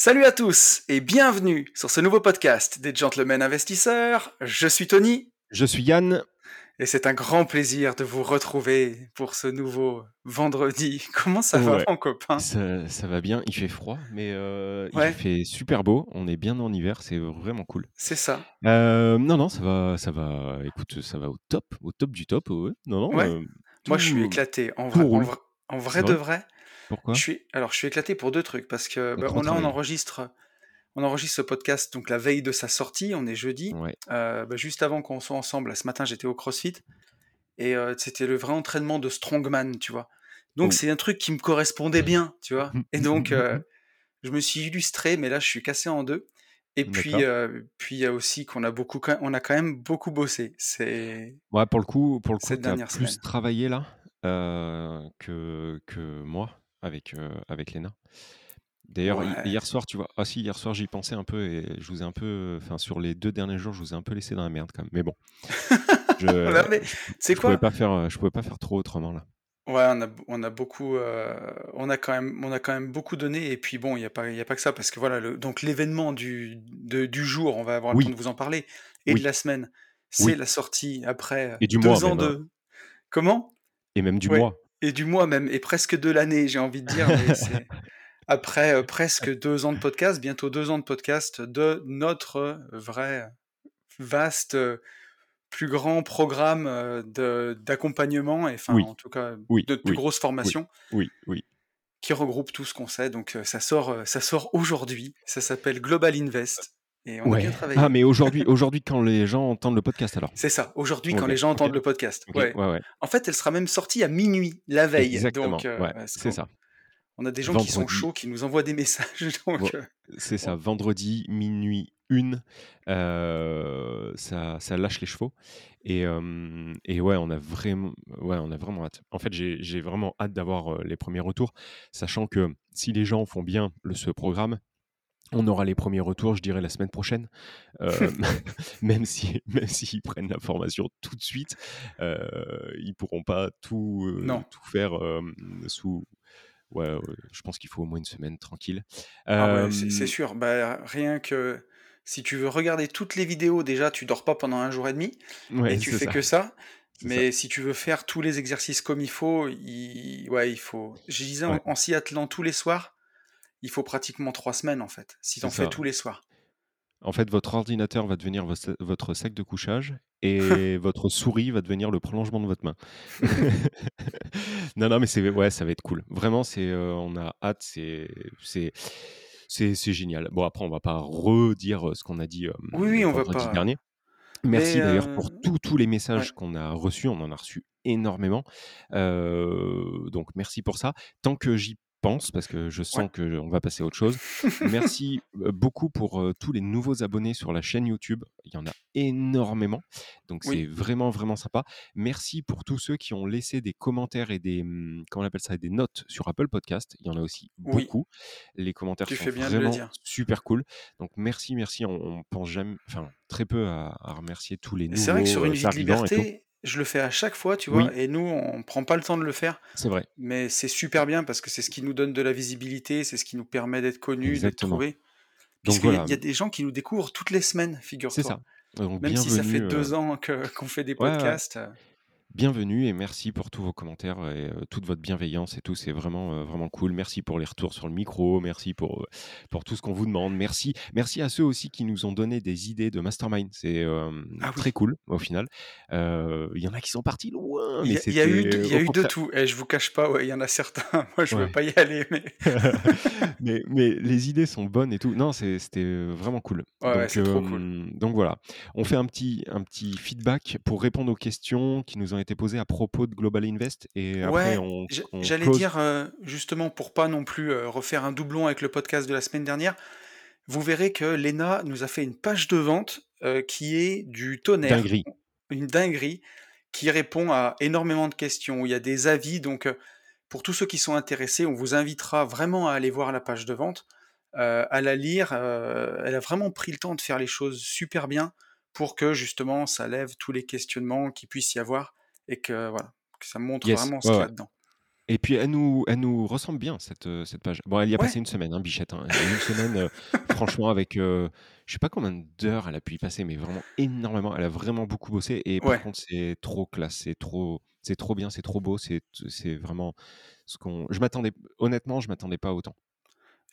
Salut à tous et bienvenue sur ce nouveau podcast des Gentlemen Investisseurs. Je suis Tony. Je suis Yann. Et c'est un grand plaisir de vous retrouver pour ce nouveau vendredi. Comment ça va, mon copain? Ça, va bien, il fait froid, mais euh, il fait super beau. On est bien en hiver, c'est vraiment cool. C'est ça. Euh, non, non, ça va, ça va. Écoute, ça va au top, au top du top. Non, non. Euh, Moi, je suis éclaté. En vrai, en vrai, de vrai. Pourquoi je suis, Alors, je suis éclaté pour deux trucs parce que bah, on, on enregistre on enregistre ce podcast donc la veille de sa sortie, on est jeudi. Euh, bah, juste avant qu'on soit ensemble, ce matin j'étais au CrossFit et euh, c'était le vrai entraînement de strongman, tu vois. Donc oh. c'est un truc qui me correspondait bien, tu vois. Et donc euh, je me suis illustré, mais là je suis cassé en deux. Et puis puis il y a aussi qu'on a beaucoup, on a quand même beaucoup bossé. C'est ouais pour le coup pour le coup as plus travaillé là que que moi avec avec Léna. D'ailleurs, hier soir, tu vois, ah si, hier soir, j'y pensais un peu et je vous ai un peu, enfin, sur les deux derniers jours, je vous ai un peu laissé dans la merde quand même. Mais bon, je, c'est quoi pouvais pas faire, je pouvais pas faire trop autrement là. Ouais, on a, on a beaucoup, euh, on a quand même, on a quand même beaucoup donné. Et puis bon, il y a pas, il a pas que ça parce que voilà, le, donc l'événement du, du jour, on va avoir le temps de vous en parler, et de la semaine, c'est la sortie après et du deux ans de. Hein. Comment? Et même du mois. Et du mois même, et presque de l'année, j'ai envie de dire. Mais après euh, presque deux ans de podcast, bientôt deux ans de podcast, de notre vrai vaste, plus grand programme d'accompagnement, et enfin en tout cas de plus grosse formation. Oui, oui. Qui regroupe tout ce qu'on sait. Donc ça sort, ça sort aujourd'hui. Ça s'appelle Global Invest. Et on a bien travaillé. Ah, mais aujourd'hui, aujourd'hui, quand les gens entendent le podcast, alors. C'est ça. Aujourd'hui, quand les gens entendent le podcast. Ouais. En fait, elle sera même sortie à minuit la veille. Exactement. c'est ça. On a des gens qui sont chauds, qui nous envoient des messages. Euh, c'est ça, vendredi, minuit, une, euh, ça, ça, lâche les chevaux. Et, et, ouais, on a vraiment, ouais, on a vraiment hâte. En fait, j'ai vraiment hâte d'avoir euh, les premiers retours, sachant que si les gens font bien le, ce programme, on aura les premiers retours, je dirais, la semaine prochaine. même si, même s'ils prennent la formation tout de suite, euh, ils pourront pas tout, tout faire sous, ouais, je pense qu'il faut au moins une semaine tranquille. Ah c'est sûr. Bah, rien que si tu veux regarder toutes les vidéos, déjà, tu dors pas pendant un jour et demi et tu fais que ça. Mais si tu veux faire tous les exercices comme il faut, il, ouais, il faut. Je disais en, s'y attelant tous les soirs, il faut pratiquement trois semaines en fait, si tu en fais tous les soirs. En fait, votre ordinateur va devenir votre sac de couchage et votre souris va devenir le prolongement de votre main. non, non, mais c'est ouais, ça va être cool. Vraiment, c'est euh, on a hâte, c'est c'est c'est génial. Bon, après, on va pas redire ce qu'on a dit euh, oui, oui, on va pas. dernier. Merci d'ailleurs pour euh, tous les messages qu'on a reçus. On en a reçu énormément. donc merci pour ça. Tant que j'y pense, parce que je sens que qu'on va passer à autre chose. Merci beaucoup pour tous les nouveaux abonnés sur la chaîne YouTube. Il y en a énormément. Donc c'est vraiment, vraiment sympa. Merci pour tous ceux qui ont laissé des commentaires et des, mmh, comment on appelle ça, des notes sur Apple Podcast. Il y en a aussi beaucoup. Les commentaires sont vraiment super cool. Donc merci, merci. On, pense jamais, enfin très peu à, remercier tous les nouveaux. C'est vrai que sur une vie de liberté, je le fais à chaque fois, tu vois, et nous, on prend pas le temps de le faire. C'est vrai. Mais c'est super bien parce que c'est ce qui nous donne de la visibilité, c'est ce qui nous permet d'être connus, d'être trouvés. Donc il y a des gens qui nous découvrent toutes les semaines, figure-toi. C'est ça. Même si ça fait deux euh, ans qu'on fait des podcasts. Euh, bienvenue et merci pour tous vos commentaires et toute votre bienveillance et tout. C'est vraiment, vraiment cool. Merci pour les retours sur le micro. Merci pour, pour tout ce qu'on vous demande. Merci, merci à ceux aussi qui nous ont donné des idées de mastermind. C'est ah très cool au final. Il y en a qui sont partis loin. Il y, a eu, y a eu de tout. Et eh, je vous cache pas, il y en a certains. Moi, je ne veux pas y aller. Mais... mais... les idées sont bonnes et tout. Non, c'était vraiment cool. donc, donc voilà. On fait un petit, un petit feedback pour répondre aux questions qui nous ont été été posée à propos de Global Invest et après Ouais, on on j'allais close? dire, heu, justement pour pas non plus, heu, refaire un doublon avec le podcast de la semaine dernière, vous verrez que Léna nous a fait une page de vente, heu, qui est du tonnerre, Dinguerie. une dinguerie, qui répond à énormément de questions. Il y a des avis donc, pour tous ceux qui sont intéressés, on vous invitera vraiment à aller voir la page de vente, à la lire, elle a vraiment pris le temps de faire les choses super bien pour que justement ça lève tous les questionnements qu'il puisse y avoir et que voilà, que ça montre Yes, vraiment ce ouais, qu'il y ouais a dedans. et puis elle nous elle nous ressemble bien cette, heu, cette page. Bon, elle y a Ouais. passé une semaine, hein, Bichette, hein. Une semaine, heu, franchement avec, heu, je sais pas combien d'heures elle a pu y passer, mais vraiment énormément. Elle a vraiment beaucoup bossé et par Ouais. contre c'est trop classe, c'est trop c'est trop bien, c'est trop beau, c'est c'est vraiment ce qu'on je m'attendais honnêtement, je m'attendais pas autant.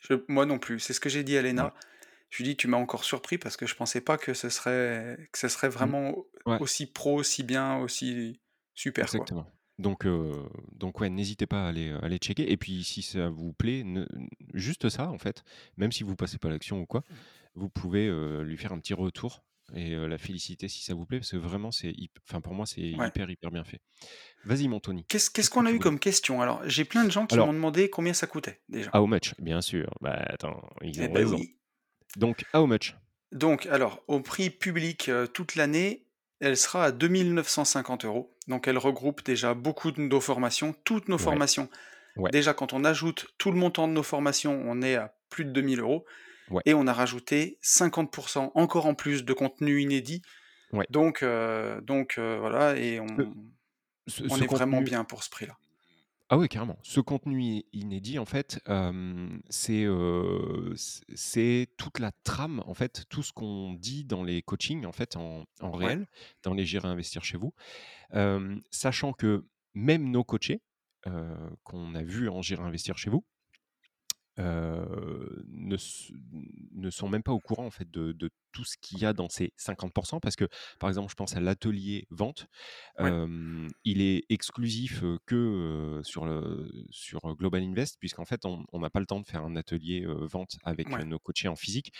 Je moi non plus, c'est ce que j'ai dit à Ouais. Léna. Je lui dit: «Tu m'as encore surpris parce que je pensais pas que ce serait que ce serait Mmh. vraiment au Ouais. aussi pro, aussi bien, aussi super, quoi». Exactement. Donc donc ouais, n'hésitez pas à aller, heu, aller checker et puis si ça vous plaît, ne juste ça en fait, même si vous passez pas à l'action ou quoi, vous pouvez, lui faire un petit retour et la féliciter si ça vous plaît parce que vraiment c'est enfin pour moi c'est Ouais. hyper, hyper bien fait. Vas-y mon Tony, Qu'est-ce qu'est-ce qu'est-ce que qu'on a eu comme question? Alors, j'ai plein de gens qui Alors m'ont demandé combien ça coûtait, déjà. How much? Bien sûr, bah attends, ils Eh ont raison. oui. Donc how much? Donc alors, au prix public, toute l'année, elle sera à 2 950 €. Donc elle regroupe déjà beaucoup de nos formations, toutes nos Ouais. formations. Ouais. Déjà quand on ajoute tout le montant de nos formations, on est à plus de 2 000 € Ouais. et on a rajouté 50% encore en plus de contenu inédit. Donc donc heu, voilà et on Ce ce on ce est vraiment bien pour ce prix-là. Ah oui, carrément. Ce contenu i inédit, en fait, c'est, heu, c c'est toute la trame, en fait, tout ce qu'on dit dans les coachings, en fait, en en Ouais. réel, dans les Gérer Investir chez vous. Sachant que même nos coachés, qu'on a vus en Gérer Investir chez vous heu, ne ne sont même pas au courant, en fait, de de tout ce qu'il y a dans ces 50 parce que, par exemple, je pense à l'atelier vente, Ouais. il est exclusif, que, sur le sur, Global Invest puisqu'en fait, on n'a pas le temps de faire un atelier, vente avec, Ouais. nos coachés en physique.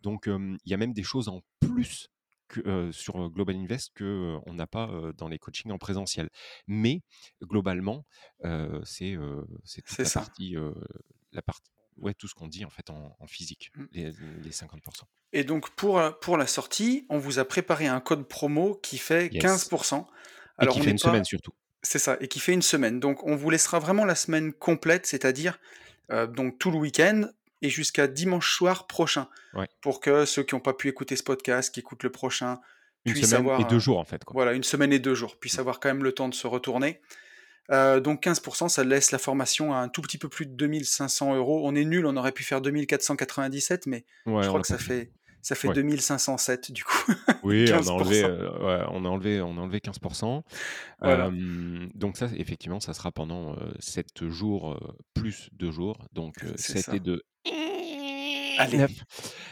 Donc, il y a même des choses en plus que, sur, Global Invest que, on n'a pas, dans les coachings en présentiel. Mais globalement, c'est, c'est toute C'est la ça. partie, heu, la partie ouais, tout ce qu'on dit, en fait, en en physique, Mmh. les les 50 Et donc pour, heu, pour la sortie, on vous a préparé un code promo qui fait 15 Yes et Alors qui on fait une semaine surtout. c'est ça et qui fait une semaine. Donc on vous laissera vraiment la semaine complète, c'est-à-dire, heu, donc tout le week-end et jusqu'à dimanche soir prochain. Ouais. Pour que ceux qui ont pas pu écouter ce podcast, qui écoutent le prochain, Une puissent semaine et avoir, 2 heu, jours, en fait, quoi. voilà, une semaine et 2 jours, puissent Mmh. avoir quand même le temps de se retourner. Heu, donc 15% ça laisse la formation à un tout petit peu plus de 2 500 €. On est nuls, on aurait pu faire 2 497 mais Ouais, je crois que ça fait. ça fait Ouais. 2 507 du coup, Oui, on a 15 enlevé, heu, ouais, on a enlevé on a enlevé 15 Voilà. Hem, donc ça, effectivement, ça sera pendant, heu, 7 jours, heu, plus 2 jours, donc heu, C'est 7 et ça. 2 Allez! 9.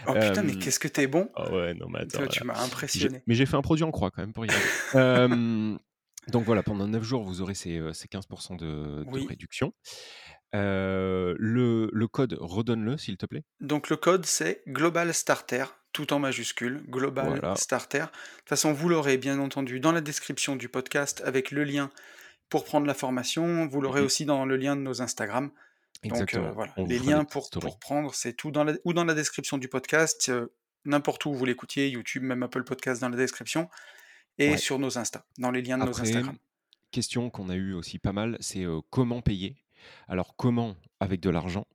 Oh putain, mais qu'est-ce que tu es bon! ah ouais, non, mais attends, tu m'as impressionné. mais j'ai fait un produit en croix quand même pour y arriver. Hem, donc voilà, pendant 9 jours, vous aurez ces, heu, ces 15 de de Oui. réduction. Heu, le le code, redonne-le, s'il te plaît. Donc le code, c'est Global Starter, tout en majuscule, Global Voilà. Starter. De toute façon, vous l'aurez bien entendu dans la description du podcast avec le lien pour prendre la formation. Vous Mmh l'aurez mh. aussi dans le lien de nos Instagram. Donc heu, Exactement. voilà, On vous les liens pour pour prendre, c'est tout dans la ou dans la description du podcast, n'importe où vous l'écoutiez, YouTube, même Apple Podcast dans la description et Ouais. sur nos Insta, dans les liens de nos Après, Instagram. question qu'on a eu aussi pas mal, c'est, comment payer? Alors comment? Avec de l'argent?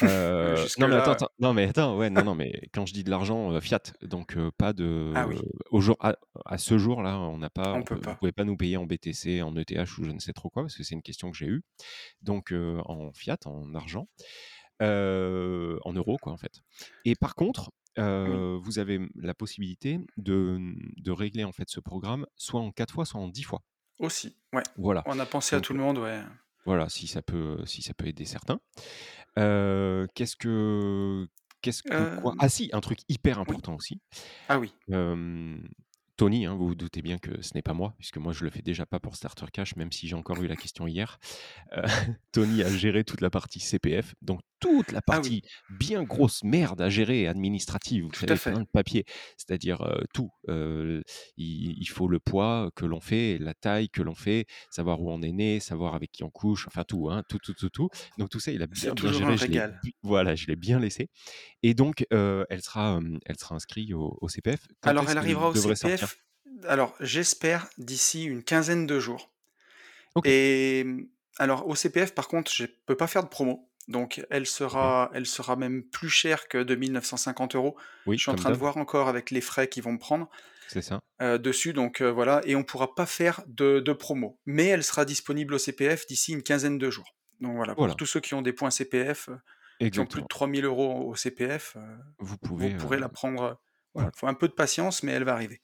Jusque non mais attends, non mais attends, ouais, non, non, mais quand je dis de l'argent, fiat, donc pas ah de oui, au jour à à ce jour-là, on n'a pas on on peut vous pas. pouvez pas nous payer en BTC, en ETH ou je ne sais trop quoi, parce que c'est une question que j'ai eue. Donc en fiat, en argent, en euros quoi, en fait. Et par contre, Oui, vous avez, la possibilité de, de régler en fait ce programme soit en 4 fois, soit en 10 fois. aussi, ouais. Voilà, On a pensé à tout le monde, ouais. voilà, si ça peut, si ça peut aider certains. Qu'est-ce que qu'est-ce que quoi? Ah si, un truc hyper oui. important aussi. Ah oui, Tony, hein, vous vous doutez bien que ce n'est pas moi, puisque moi je le fais déjà pas pour Starter Cash, même si j'ai encore eu la question hier. Tony a géré toute la partie CPF, donc toute la Ah oui. partie bien grosse merde à gérer, administrative, vous Tout savez, plein de papiers. C'est-à-dire, heu, tout, heu, il il faut le poids que l'on fait, la taille que l'on fait, savoir où on est né, savoir avec qui on couche, enfin tout, hein, tout, tout, tout, tout. Donc tout ça, il a bien, bien géré, je voilà, je l'ai bien laissé et donc heu, elle sera, elle sera inscrit au au CPF. Quand Alors elle arrivera au? CPF, alors j'espère d'ici une quinzaine de jours et alors au CPF par contre, je peux pas faire de promo, donc elle OK. sera elle sera même plus chère que 2 950 €. Oui, Je suis en train de voir encore avec les frais qu'ils vont me prendre, c'est ça. heu, dessus donc heu, voilà et on pourra pas faire de de promo. Mais elle sera disponible au CPF d'ici une quinzaine de jours. Donc voilà, pour tous ceux qui ont des points CPF, heu, qui ont plus de exactement. 3 000 € au CPF, Vous vous pouvez, heu, pourrez la prendre, voilà. faut un peu de patience mais elle va arriver.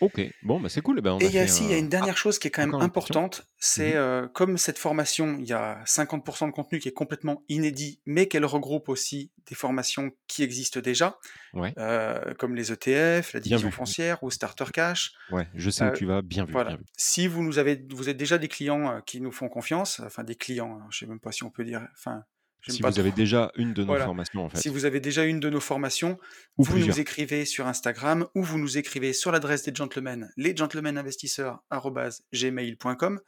OK, bon, bah, c'est cool, eh ben, on Et il y a il y a un une ah, dernière chose qui est quand même importante, Mmh c'est, heu, comme cette formation, il y a 50% de contenu qui est complètement inédit, mais qu'elle regroupe aussi des formations qui existent déjà, Ouais, heu, comme les ETF, la division foncière ou Starter Cash. Ouais, je sais où Heu, tu vas, bien vu, bien voilà. vu. Si vous nous avez vous êtes déjà des clients, heu, qui nous font confiance, enfin des clients, hein, je sais même pas si on peut dire enfin, Si pas vous avez déjà une de nos voilà. formations, en Si vous avez déjà une de nos formations, ou vous nous écrivez sur Instagram ou vous nous écrivez sur l'adresse des gentlemen, lesgentlemeninvestisseurs@gmail.com.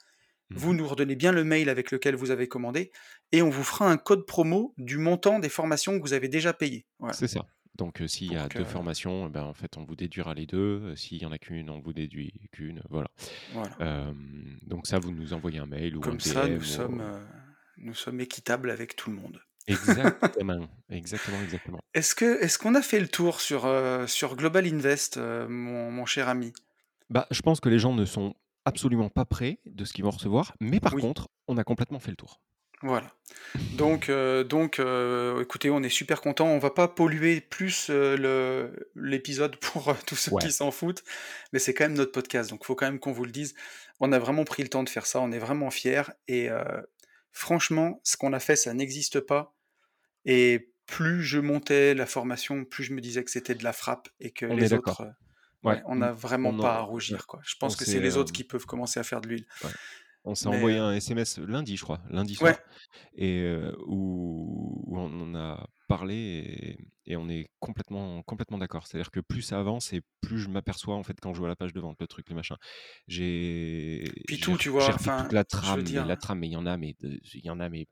Vous Mmh nous redonnez bien le mail avec lequel vous avez commandé et on vous fera un code promo du montant des formations que vous avez déjà payées. Voilà, C'est ça. Donc heu, s'il y a que 2 formations, eh ben, en fait, on vous déduira les 2. heu, s'il y en a qu'une, on vous déduit qu'une, voilà. voilà. Donc ça, vous nous envoyez un mail ou un Comme ça, nous DM ou sommes, nous sommes équitables avec tout le monde. exactement, exactement, exactement. Est-ce que est-ce qu'on a fait le tour sur, heu, sur Global Invest, heu, mon mon cher ami? Bah, je pense que les gens ne sont absolument pas prêts de ce qu'ils vont recevoir, mais par Oui, contre, on a complètement fait le tour. voilà. Donc heu donc écoutez, on est super contents. On va pas polluer plus, le l'épisode pour, tous ceux qui s'en foutent, mais c'est quand même notre podcast, donc faut quand même qu'on vous le dise. On a vraiment pris le temps de faire ça, on est vraiment fiers et franchement, ce qu'on a fait, ça n'existe pas. Et plus je montais la formation, plus je me disais que c'était de la frappe et que on les autres, Ouais, ouais, on n'a vraiment on pas à en rougir, quoi. Je on pense que c'est les autres hem qui peuvent commencer à faire de l'huile, ouais, on s'est mais envoyé un SMS lundi, je crois, lundi ouais, soir et où où on en a parlé et et on est complètement complètement d'accord. C'est-à-dire que plus ça avance et plus je m'aperçois, en fait, quand je vois la page de vente, le truc, le machin. J'ai puis tout, tu vois? refait toute Enfin, la trame, mais la trame, mais il y en a, mais il y en a, mais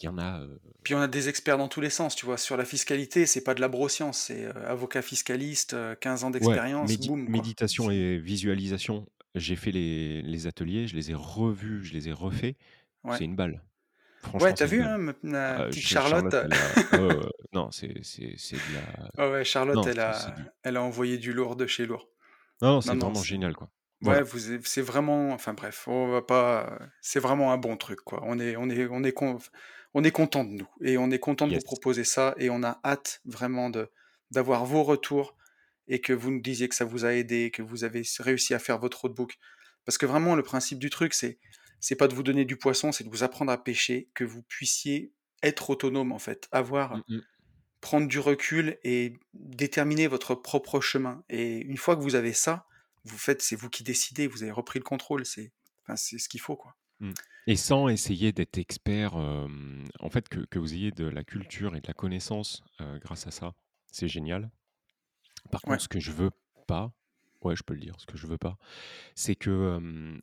il y en a, Puis on a des experts dans tous les sens, tu vois? Sur la fiscalité, c'est pas de la broscience, c'est, avocat fiscaliste, heu, 15 ans ouais, d'expérience, médi boum, méditation et visualisation, j'ai fait les les ateliers, je les ai revus, je les ai refaits, ouais. c'est une balle. Ouais, Franchement, une vu, hein, ma Ah, petite Charlotte, Charlotte? elle a ouais, ouais, ouais. Non, c'est de la Ouais, ouais, Charlotte, non, elle a du elle a envoyé du lourd de chez lourd. non, non, c'est vraiment génial, quoi. ouais, Voilà. é c'est vraiment enfin bref, on va pas, c'est vraiment un bon truc, quoi. On est on est on est con on est content de nous et on est content de vous proposer ça et on a hâte vraiment de d'avoir vos retours et que vous nous disiez que ça vous a aidé, que vous avez réussi à faire votre roadbook. Parce que vraiment le principe du truc, c'est c'est pas de vous donner du poisson, c'est de vous apprendre à pêcher, que vous puissiez être autonome, en fait, avoir Mmh mh. prendre du recul et déterminer votre propre chemin et une fois que vous avez ça, vous faites c'est vous qui décidez, vous avez repris le contrôle, c'est enfin, c'est ce qu'il faut, quoi. Mmh et sans essayer d'être expert, en fait, que que vous ayez de la culture et de la connaissance, grâce à ça, c'est génial. Par Ouais, contre, ce que je veux pas, ouais, je peux le dire, ce que je veux pas, c'est que,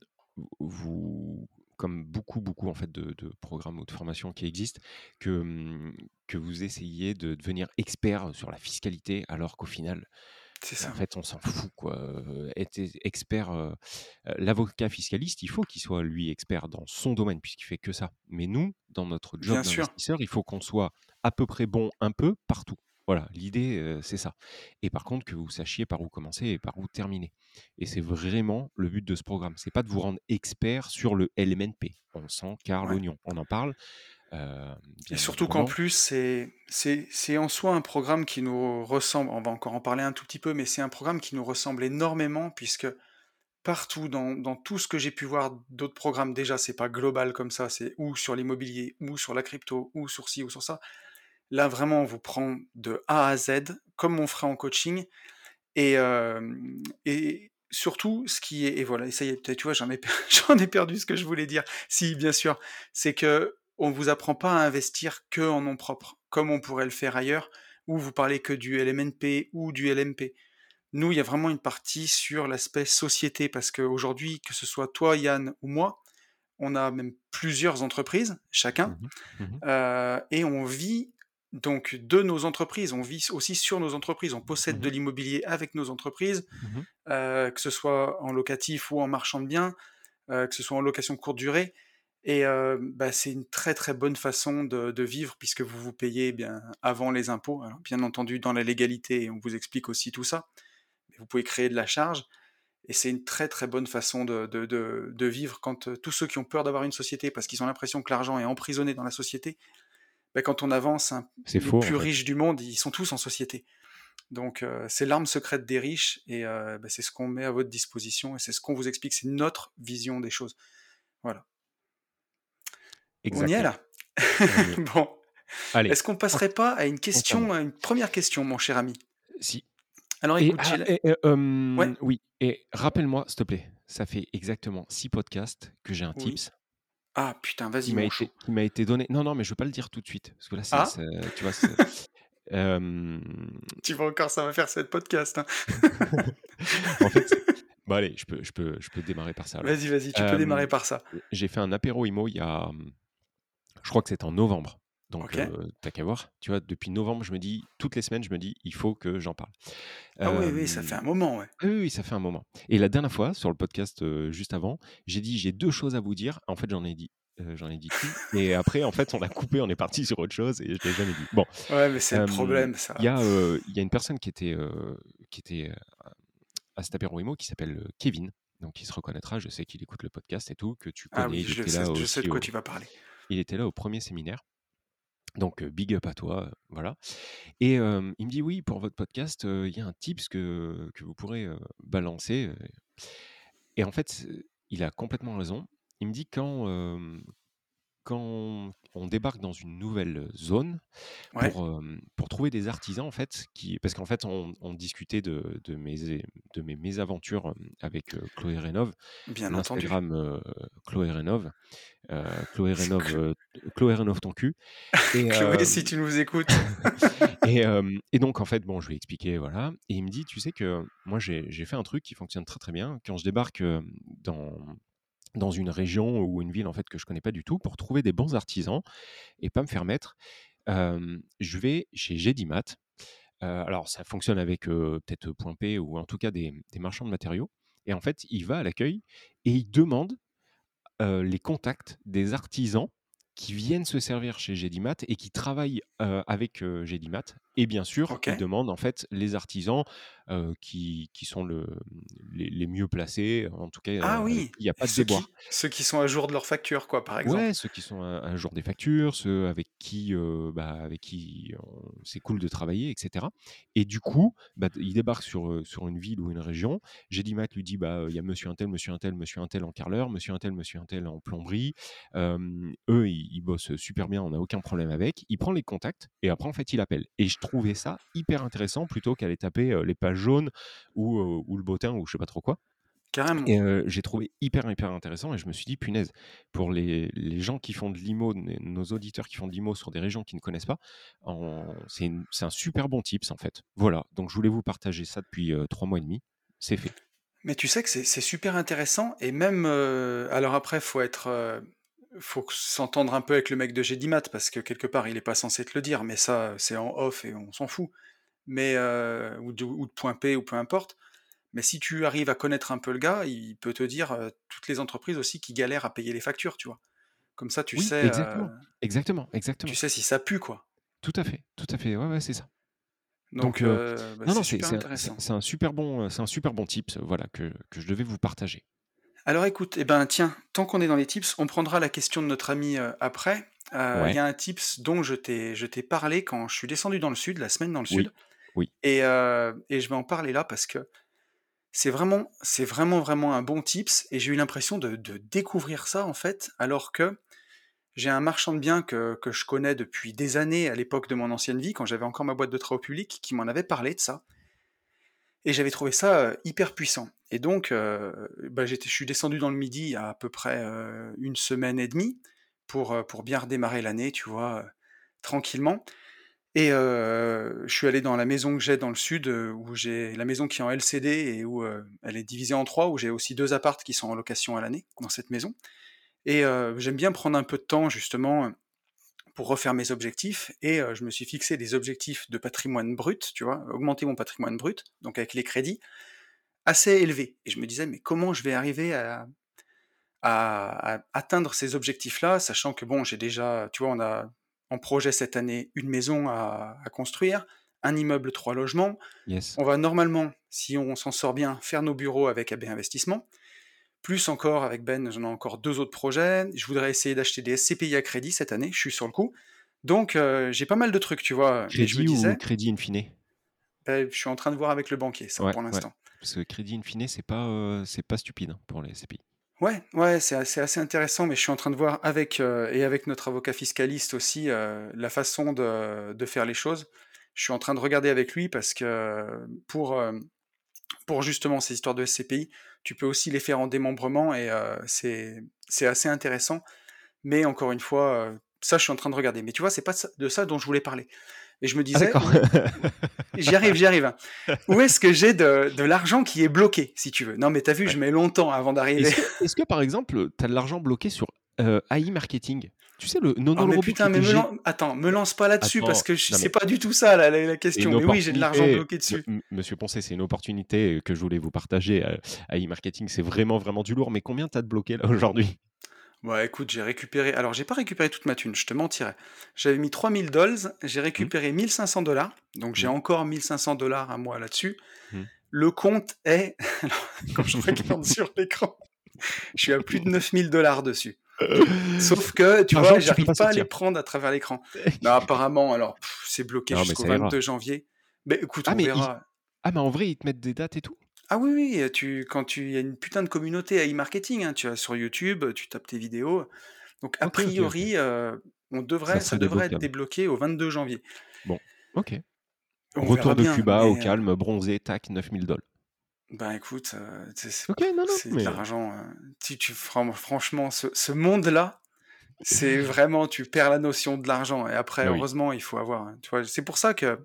vous comme beaucoup, beaucoup, en fait, de de programmes ou de formations qui existent, que, que vous essayiez de devenir expert sur la fiscalité alors qu'au final Bah, ça. en fait, on s'en fout, quoi. Heu, être expert, heu heu, l'avocat fiscaliste, il faut qu'il soit, lui, expert dans son domaine puisqu'il fait que ça. Mais nous, dans notre job d'investisseur, il faut qu'on soit à peu près bon un peu partout. Voilà, l'idée, c'est ça. Et par contre, que vous sachiez par où commencer et par où terminer. Et c'est vraiment le but de ce programme. C'est pas de vous rendre expert sur le LMNP. On s'en carre ouais l'oignon. On en parle, et surtout qu'en plus, c'est c'est c'est en soi un programme qui nous ressemble, on va encore en parler un tout petit peu, mais c'est un programme qui nous ressemble énormément puisque partout dans dans tout ce que j'ai pu voir d'autres programmes, déjà, c'est pas global comme ça, c'est ou sur l'immobilier, ou sur la crypto, ou sur ci, ou sur ça. Là, vraiment, on vous prend de A à Z, comme on ferait en coaching et surtout, ce qui est et voilà et ça y est, peut-être, tu vois, j'en ai j'en ai perdu ce que je voulais dire. Si, bien sûr, c'est qu'au on vous apprend pas à investir que en nom propre, comme on pourrait le faire ailleurs, où vous parlez que du LMNP ou du LMP. Nous, il y a vraiment une partie sur l'aspect société, parce qu'aujourd'hui, que ce soit toi, Yann, ou moi, on a même plusieurs entreprises, chacun, mmh mmh euh, et on vit donc de nos entreprises, on vit aussi sur nos entreprises, on possède mmh de l'immobilier avec nos entreprises, euh, que ce soit en locatif ou en marchand de biens, euh, que ce soit en location courte durée. Et bah, c'est une très très bonne façon de, vivre puisque vous vous payez eh bien avant les impôts. bien entendu dans la légalité, on vous explique aussi tout ça. Mais vous pouvez créer de la charge et c'est une très très bonne façon de, de, vivre quand tous ceux qui ont peur d'avoir une société parce qu'ils ont l'impression que l'argent est emprisonné dans la société, bah, quand on avance, hein, les plus riches du monde, ils sont tous en société. Donc c'est l'arme secrète des riches et bah, c'est ce qu'on met à votre disposition et c'est ce qu'on vous explique, c'est notre vision des choses. Voilà. On y est là Bon. Allez. Est-ce qu'on passerait pas à une question, à une première question, mon cher ami? Si. Alors écoute, ah, oui, et rappelle-moi, s'il te plaît, ça fait exactement six podcasts que j'ai un tips. Ah putain, vas-y, mon été, qui m'a été donné. Non, non, mais je veux pas le dire tout de suite, parce que là, c'est, ah. tu vois, tu vois encore, ça va faire cette podcast. Hein. en fait, Bon allez, je peux, je peux, je peux démarrer par ça. Vas-y, vas-y, tu peux démarrer par ça. J'ai fait un apéro IMO il y a, je crois que c'était en novembre. Donc, t'as qu'à voir. Tu vois, depuis novembre, je me dis, toutes les semaines, je me dis, il faut que j'en parle. Ah oui, oui, ça fait un moment, ouais. Oui, oui, ça fait un moment. Et la dernière fois, sur le podcast juste avant, j'ai dit, j'ai deux choses à vous dire. En fait, j'en ai dit j'en ai dit tout. Et après, en fait, on a coupé, on est parti sur autre chose et je l'ai jamais dit. Bon. Ouais, mais c'est le problème, ça. Il y, a, y a une personne qui était, qui était à cet apéro qui s'appelle Kevin. Donc il se reconnaîtra, je sais qu'il écoute le podcast et tout, que tu connais. Ah oui, je, sais, je sais de quoi tu vas parler. Il était là au premier séminaire. Donc big up à toi, voilà. Et il me dit oui, pour votre podcast, il y a un tips que, que vous pourrez balancer. Et en fait, il a complètement raison. Il me dit quand, quand on débarque dans une nouvelle zone pour, pour trouver des artisans, en fait, qui, parce qu'en fait, on, discutait de, de, mes, de mes mésaventures avec Chloé Rénov, Bien entendu. Instagram Chloé Rénov, Chloé Rénov, Chloé Rénov ton cul. Et, Chloé, si tu nous écoutes. et, et, donc, en fait, bon, je lui ai expliqué, voilà. Et il me dit, tu sais que moi, j'ai fait un truc qui fonctionne très très bien. Quand je débarque dans dans une région ou une ville en fait que je connais pas du tout pour trouver des bons artisans et pas me faire mettre. je vais chez Gédimat. alors ça fonctionne avec peut-être Point P ou en tout cas des, marchands de matériaux. Et en fait, il va à l'accueil et il demande les contacts des artisans qui viennent se servir chez Gédimat et qui travaillent avec Gédimat. Et bien sûr, il demande en fait les artisans qui, qui, sont le, les, mieux placés, en tout cas, ah oui. il n'y a pas de ceux Qui, ceux qui sont à jour de leurs factures, quoi, par exemple. Ouais, ceux qui sont à, jour des factures, ceux avec qui, bah, avec qui c'est cool de travailler, etc. Et du coup, bah, il débarque sur, sur une ville ou une région. Gédimat lui dit, bah, il y a monsieur un tel, monsieur un tel, monsieur un tel en carreleur, monsieur un tel, monsieur un tel en plomberie. eux, ils, ils, bossent super bien, on n'a aucun problème avec. Il prend les contacts et après, en fait, il appelle. Et je trouvais ça hyper intéressant plutôt qu'aller taper les pages jaunes ou, ou le bottin ou je sais pas trop quoi. Carrément. Et j'ai trouvé hyper, hyper intéressant et je me suis dit, punaise, pour les, les gens qui font de l'IMO, nos auditeurs qui font de l'IMO sur des régions qui ne connaissent pas, c'est un super bon tips en fait. Voilà, donc je voulais vous partager ça depuis trois mois et demi. C'est fait. Mais tu sais que c'est super intéressant et même, alors après, faut être faut s'entendre un peu avec le mec de Gédimat parce que quelque part il est pas censé te le dire, mais ça c'est en off et on s'en fout. Mais euh, ou, de, ou, de, point P ou peu importe. Mais si tu arrives à connaître un peu le gars, il peut te dire euh, toutes les entreprises aussi qui galèrent à payer les factures, tu vois. Comme ça, tu sais. Exactement. Euh, exactement, exactement. Tu sais si ça pue, quoi. Tout à fait, tout à fait. Ouais, ouais, c'est ça. Donc, bah, non, non, c'est un super bon, c'est un super bon tips, voilà, que, que je devais vous partager. Alors écoute, eh ben tiens, tant qu'on est dans les tips, on prendra la question de notre ami euh, après. Euh, il y a un tips dont je t'ai, je t'ai parlé quand je suis descendu dans le sud, la semaine dans le sud. Oui. Et, euh, et, je vais en parler là parce que c'est vraiment, c'est vraiment, vraiment un bon tips. Et j'ai eu l'impression de, de, découvrir ça en fait, alors que j'ai un marchand de biens que, que je connais depuis des années à l'époque de mon ancienne vie, quand j'avais encore ma boîte de travaux publics, qui m'en avait parlé de ça. Et j'avais trouvé ça hyper puissant. Et donc, bah, je suis descendu dans le midi à peu près une semaine et demie pour, pour bien redémarrer l'année, tu vois, tranquillement. Et je suis allé dans la maison que j'ai dans le sud, où j'ai la maison qui est en LCD et où elle est divisée en trois, où j'ai aussi deux appartes qui sont en location à l'année dans cette maison. Et j'aime bien prendre un peu de temps justement pour refaire mes objectifs. Et je me suis fixé des objectifs de patrimoine brut, tu vois, augmenter mon patrimoine brut, donc avec les crédits, assez élevés. Et je me disais, mais comment je vais arriver à, à atteindre ces objectifs-là, sachant que bon, j'ai déjà, tu vois, on a en projet cette année une maison à, construire, un immeuble trois logements. On va normalement, si on s'en sort bien, faire nos bureaux avec AB Investissement. Plus encore avec Ben, j'en ai encore deux autres projets. Je voudrais essayer d'acheter des SCPI à crédit cette année, je suis sur le coup. Donc euh, j'ai pas mal de trucs, tu vois. Crédit je me disais, ou crédit in fine? Ben, Je suis en train de voir avec le banquier, ça, pour l'instant. Parce que crédit in fine, c'est pas, euh, c'est pas stupide hein, pour les SCPI. Ouais, ouais, c'est assez, assez intéressant, mais je suis en train de voir avec euh, et avec notre avocat fiscaliste aussi la façon de, de faire les choses. Je suis en train de regarder avec lui parce que pour, pour justement ces histoires de SCPI, tu peux aussi les faire en démembrement et c'est c'est assez intéressant. Mais encore une fois, ça, je suis en train de regarder. Mais tu vois, c'est pas de ça dont je voulais parler. Et je me ah, disais, j'y arrive, j'y arrive. Où est-ce que j'ai de, de l'argent qui est bloqué, si tu veux? Non, mais t'as vu, je mets longtemps avant d'arriver. Est-ce que, par exemple, tu as de l'argent bloqué sur euh, AI marketing? Tu sais, le non oh, mais putain, mais me attends, me lance pas là-dessus parce que je... c'est pas du tout ça la, la, question. Mais oui, j'ai de l'argent bloqué dessus. Monsieur Poncet, c'est une opportunité que je voulais vous partager. AI marketing, c'est vraiment, vraiment du lourd. Mais combien t'as de bloqué là aujourd'hui? Ouais, écoute, j'ai récupéré. Alors, j'ai pas récupéré toute ma thune, je te mentirais. J'avais mis 3000 dollars, j'ai mmh. récupéré 1500 dollars. Donc, j'ai mmh. encore 1500 dollars à moi là-dessus. Mmh. Le compte est. quand je regarde sur l'écran, je suis à plus de 9000 dollars dessus. Sauf que, tu vois, j'arrive pas, à les prendre à travers l'écran. Non, apparemment, alors, c'est bloqué jusqu'au 22 janvier. Mais écoute, ah, on verra. Ah, mais en vrai, ils te mettent des dates et tout? Ah oui, oui, tu, quand tu, il y a une putain de communauté à e-marketing, hein, tu as sur YouTube, tu tapes tes vidéos. Donc a priori, euh, on devrait, ça, devrait être débloqué au 22 janvier. Bon, ok. Retour de Cuba au euh, calme, bronzé, tac, 9000 dollars. Ben écoute, euh, c'est de l'argent. tu, tu, franchement, ce, monde-là, c'est vraiment, tu perds la notion de l'argent. Et après, heureusement, il faut avoir. Hein, tu vois, c'est pour ça que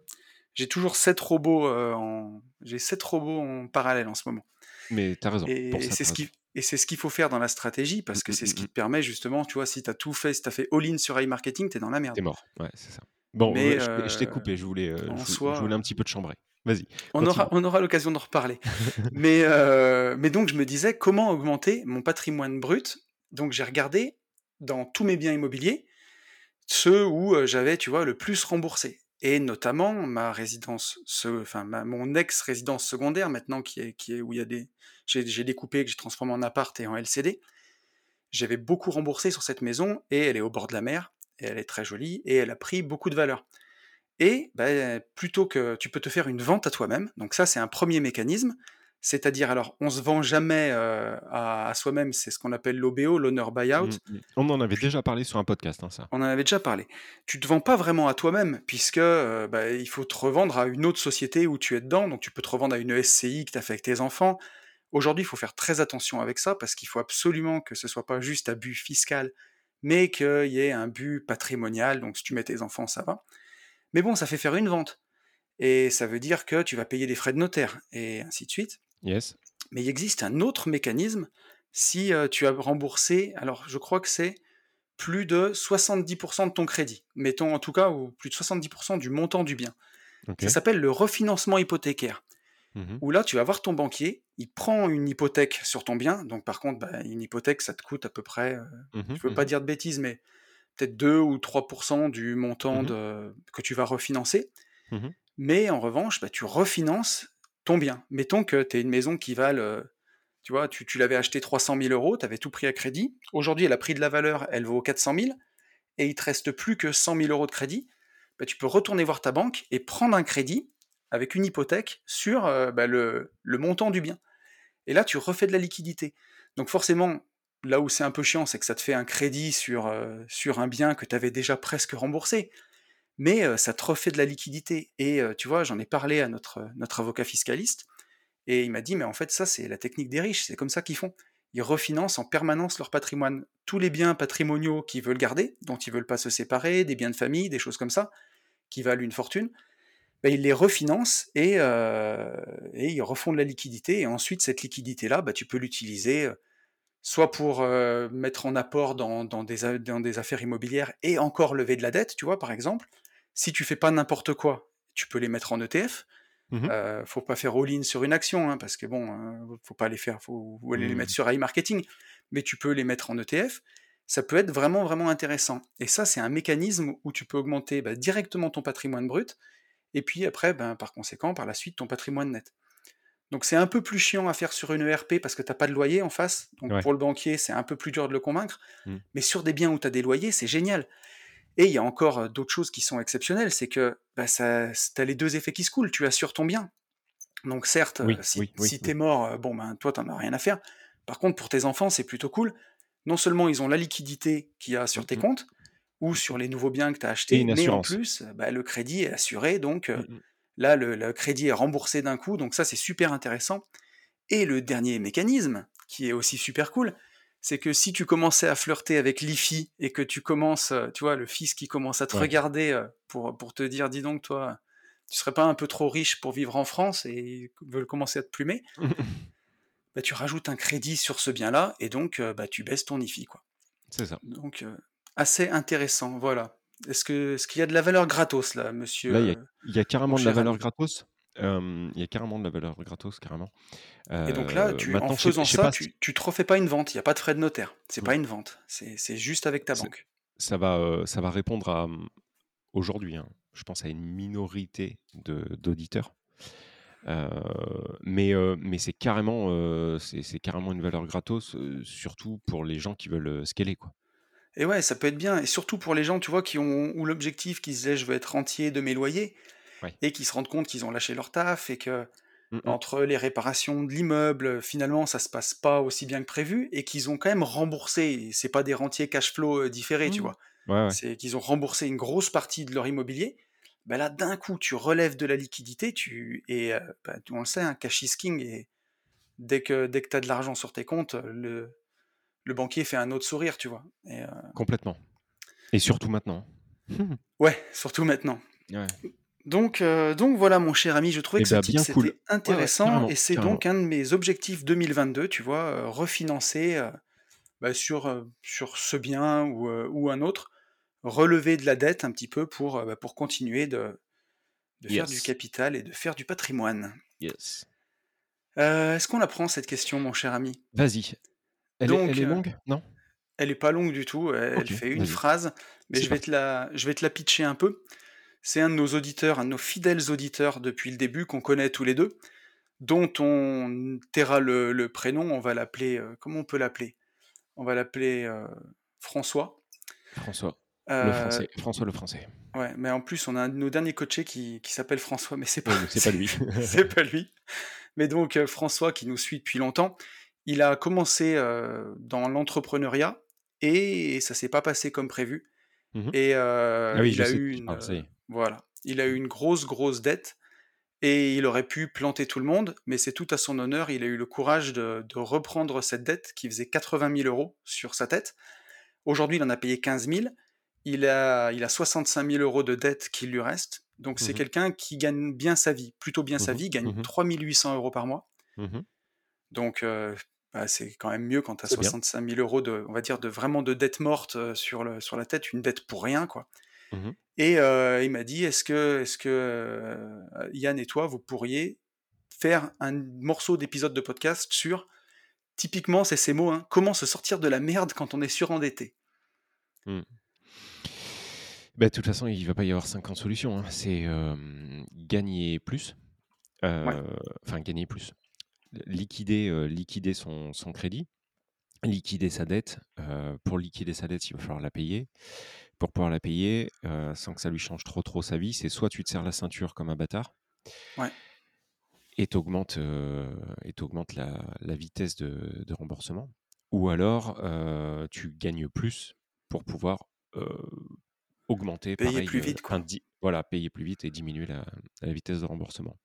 j'ai toujours sept robots euh, en j'ai sept robots en parallèle en ce moment. Mais tu as raison. Et, c'est ce qui et c'est ce qu'il faut faire dans la stratégie parce que mmh, c'est ce mmh, qui mmh. te permet justement, tu vois, si tu as tout fait, si tu as fait all-in sur e-marketing, tu es dans la merde. T'es mort. Ouais, c'est ça. Bon, Mais, je t'ai coupé, je voulais, euh, je, voulais un petit peu te chambrer. Vas-y. On aura, on aura l'occasion d'en reparler. mais, euh, mais donc, je me disais, comment augmenter mon patrimoine brut? Donc, j'ai regardé dans tous mes biens immobiliers ceux où j'avais, tu vois, le plus remboursé et notamment ma résidence, enfin mon ex-résidence secondaire maintenant qui est, qui est où il y a des, j'ai découpé, que j'ai transformé en appart et en LCD. J'avais beaucoup remboursé sur cette maison et elle est au bord de la mer et elle est très jolie et elle a pris beaucoup de valeur. Et ben, plutôt que tu peux te faire une vente à toi-même, donc ça c'est un premier mécanisme, c'est-à-dire, alors, on se vend jamais euh, à, soi-même, c'est ce qu'on appelle l'OBO, l'honneur buyout. Mmh, mmh. On en avait déjà parlé sur un podcast, hein, ça. On en avait déjà parlé. Tu te vends pas vraiment à toi-même, puisque euh, bah, il faut te revendre à une autre société où tu es dedans, donc tu peux te revendre à une SCI que tu as fait avec tes enfants. Aujourd'hui, il faut faire très attention avec ça, parce qu'il faut absolument que ce soit pas juste un but fiscal, mais qu'il y ait un but patrimonial, donc si tu mets tes enfants, ça va. Mais bon, ça fait faire une vente. Et ça veut dire que tu vas payer des frais de notaire, et ainsi de suite. Yes. Mais il existe un autre mécanisme si tu as remboursé, alors je crois que c'est plus de 70% de ton crédit, mettons en tout cas, ou plus de 70% du montant du bien. Ça s'appelle le refinancement hypothécaire. Mmh où là, tu vas voir ton banquier, il prend une hypothèque sur ton bien. Donc, par contre, bah, une hypothèque, ça te coûte à peu près, je ne veux pas dire de bêtises, mais peut-être 2 ou 3% du montant mmh de, que tu vas refinancer. Mmh mais en revanche, bah, tu refinances ton bien. Mettons que tu es une maison qui valent, tu vois, tu, l'avais acheté 300 000 euros, tu avais tout pris à crédit. Aujourd'hui, elle a pris de la valeur, elle vaut 400 000, et il te reste plus que 100 000 euros de crédit. Bah, tu peux retourner voir ta banque et prendre un crédit avec une hypothèque sur bah, le, montant du bien. Et là, tu refais de la liquidité. Donc forcément, là où c'est un peu chiant, c'est que ça te fait un crédit sur, sur un bien que tu avais déjà presque remboursé mais ça te refait de la liquidité. Et tu vois, j'en ai parlé à notre, notre avocat fiscaliste, et il m'a dit, mais en fait, ça, c'est la technique des riches, c'est comme ça qu'ils font. ils refinancent en permanence leur patrimoine. Tous les biens patrimoniaux qu'ils veulent garder, dont ils veulent pas se séparer, des biens de famille, des choses comme ça, qui valent une fortune, bah, ils les refinancent et, euh, ils refont de la liquidité. Et ensuite, cette liquidité-là, bah, tu peux l'utiliser euh, soit pour euh, mettre en apport dans, dans, des, dans, des, affaires immobilières et encore lever de la dette, tu vois, par exemple. Si tu fais pas n'importe quoi, tu peux les mettre en ETF. Mmh euh, faut pas faire all-in sur une action, hein, parce que bon, euh, faut pas les faire, faut aller les mettre mmh. sur iMarketing, mais tu peux les mettre en ETF. Ça peut être vraiment vraiment intéressant. Et ça, c'est un mécanisme où tu peux augmenter bah, directement ton patrimoine brut, et puis après, ben, par conséquent, par la suite, ton patrimoine net. Donc c'est un peu plus chiant à faire sur une ERP parce que tu n'as pas de loyer en face. Donc pour le banquier, c'est un peu plus dur de le convaincre. Mmh. Mais sur des biens où tu as des loyers, c'est génial. Et il y a encore d'autres choses qui sont exceptionnelles, c'est que bah, tu as les deux effets qui se coulent, tu assures ton bien. Donc certes, si, tu es mort, bon ben toi t'en as rien à faire. Par contre, pour tes enfants, c'est plutôt cool. Non seulement ils ont la liquidité qu'il y a sur tes mmh comptes, ou sur les nouveaux biens que tu as achetés, mais en plus, bah, le crédit est assuré, donc mmh là, le, le, crédit est remboursé d'un coup, donc ça, c'est super intéressant. Et le dernier mécanisme, qui est aussi super cool, c'est que si tu commençais à flirter avec l'IFI et que tu commences, euh, tu vois, le fils qui commence à te regarder euh, pour, pour te dire, dis donc, toi, tu serais pas un peu trop riche pour vivre en France et veulent commencer à te plumer, bah, tu rajoutes un crédit sur ce bien-là et donc euh, bah, tu baisses ton IFI. quoi. C'est ça. Donc, assez intéressant, voilà. Est-ce qu'il est y a de la valeur gratos, là, monsieur Là, il y, a carrément de la valeur gratos. Il y a carrément de la valeur gratos, carrément. Et donc là, tu, en faisant ça, tu, tu te refais pas une vente, il n'y a pas de frais de notaire. C'est pas une vente, c'est juste avec ta banque. Ça va, ça va répondre à mmh, aujourd'hui, hein, je pense à une minorité d'auditeurs. mais mais c'est carrément, c'est carrément une valeur gratos, surtout pour les gens qui veulent scaler. Quoi. Et ouais, ça peut être bien. Et surtout pour les gens, tu vois, qui ont ou l'objectif, qui se disaient, je veux être rentier de mes loyers, et qui se rendent compte qu'ils ont lâché leur taf et que mmh entre les réparations de l'immeuble, finalement, ça se passe pas aussi bien que prévu et qu'ils ont quand même remboursé. C'est pas des rentiers cash flow euh, différés, tu mmh. vois. C'est qu'ils ont remboursé une grosse partie de leur immobilier. Ben là, d'un coup, tu relèves de la liquidité, tu et bah, on le sait, un hein, cash is king. Et dès que dès que tu as de l'argent sur tes comptes, le le banquier fait un autre sourire, tu vois. Et, euh, Complètement. Et surtout maintenant. ouais, surtout maintenant. Donc, euh, donc voilà, mon cher ami, je trouvais eh que ce ben, c'était intéressant et c'est donc un de mes objectifs 2022, tu vois, euh, refinancer bah, sur, sur ce bien ou, ou, un autre, relever de la dette un petit peu pour, bah, pour continuer de, de faire du capital et de faire du patrimoine. Yes. Est-ce qu'on apprend cette question, mon cher ami? Vas-y. Elle, est, elle est, longue? Non? Elle est pas longue du tout. Elle, fait une phrase, mais je vais, te la, je vais te la pitcher un peu. C'est un de nos auditeurs, un de nos fidèles auditeurs depuis le début, qu'on connaît tous les deux, dont on taira le, prénom. On va l'appeler. comment on peut l'appeler? On va l'appeler François. François. le français. François le français. Ouais, mais en plus, on a un de nos derniers coachés qui, qui s'appelle François, mais c'est pas, c'est pas lui. c'est pas lui. Mais donc, François, qui nous suit depuis longtemps, il a commencé dans l'entrepreneuriat et ça s'est pas passé comme prévu. Mmh et ah il a eu une, voilà, il a eu une grosse grosse dette et il aurait pu planter tout le monde, mais c'est tout à son honneur. Il a eu le courage de, reprendre cette dette qui faisait 80 000 euros sur sa tête. Aujourd'hui, il en a payé 15 000. Il a, il a 65 000 euros de dette qui lui reste. Donc, c'est mmh quelqu'un qui gagne bien sa vie, plutôt bien sa mmh vie, gagne 3 800 euros par mois. Donc, c'est quand même mieux quand tu as 65 000 euros de, on va dire, de vraiment de dette morte sur, le, sur la tête, une dette pour rien, quoi. Mmh et il m'a dit, est-ce que, est-ce que Yann et toi, vous pourriez faire un morceau d'épisode de podcast sur, typiquement, c'est ces mots, hein, comment se sortir de la merde quand on est surendetté? Mmh. bah, De toute façon, il ne va pas y avoir 50 solutions. Hein. C'est gagner plus. Enfin, gagner plus liquider, liquider son, crédit, liquider sa dette. pour liquider sa dette, il va falloir la payer. Pour pouvoir la payer, sans que ça lui change trop trop sa vie, c'est soit tu te serres la ceinture comme un bâtard, et tu augmentes, la, vitesse de, remboursement, ou alors tu gagnes plus pour pouvoir augmenter, payer plus vite, voilà, payer plus vite et diminuer la vitesse de remboursement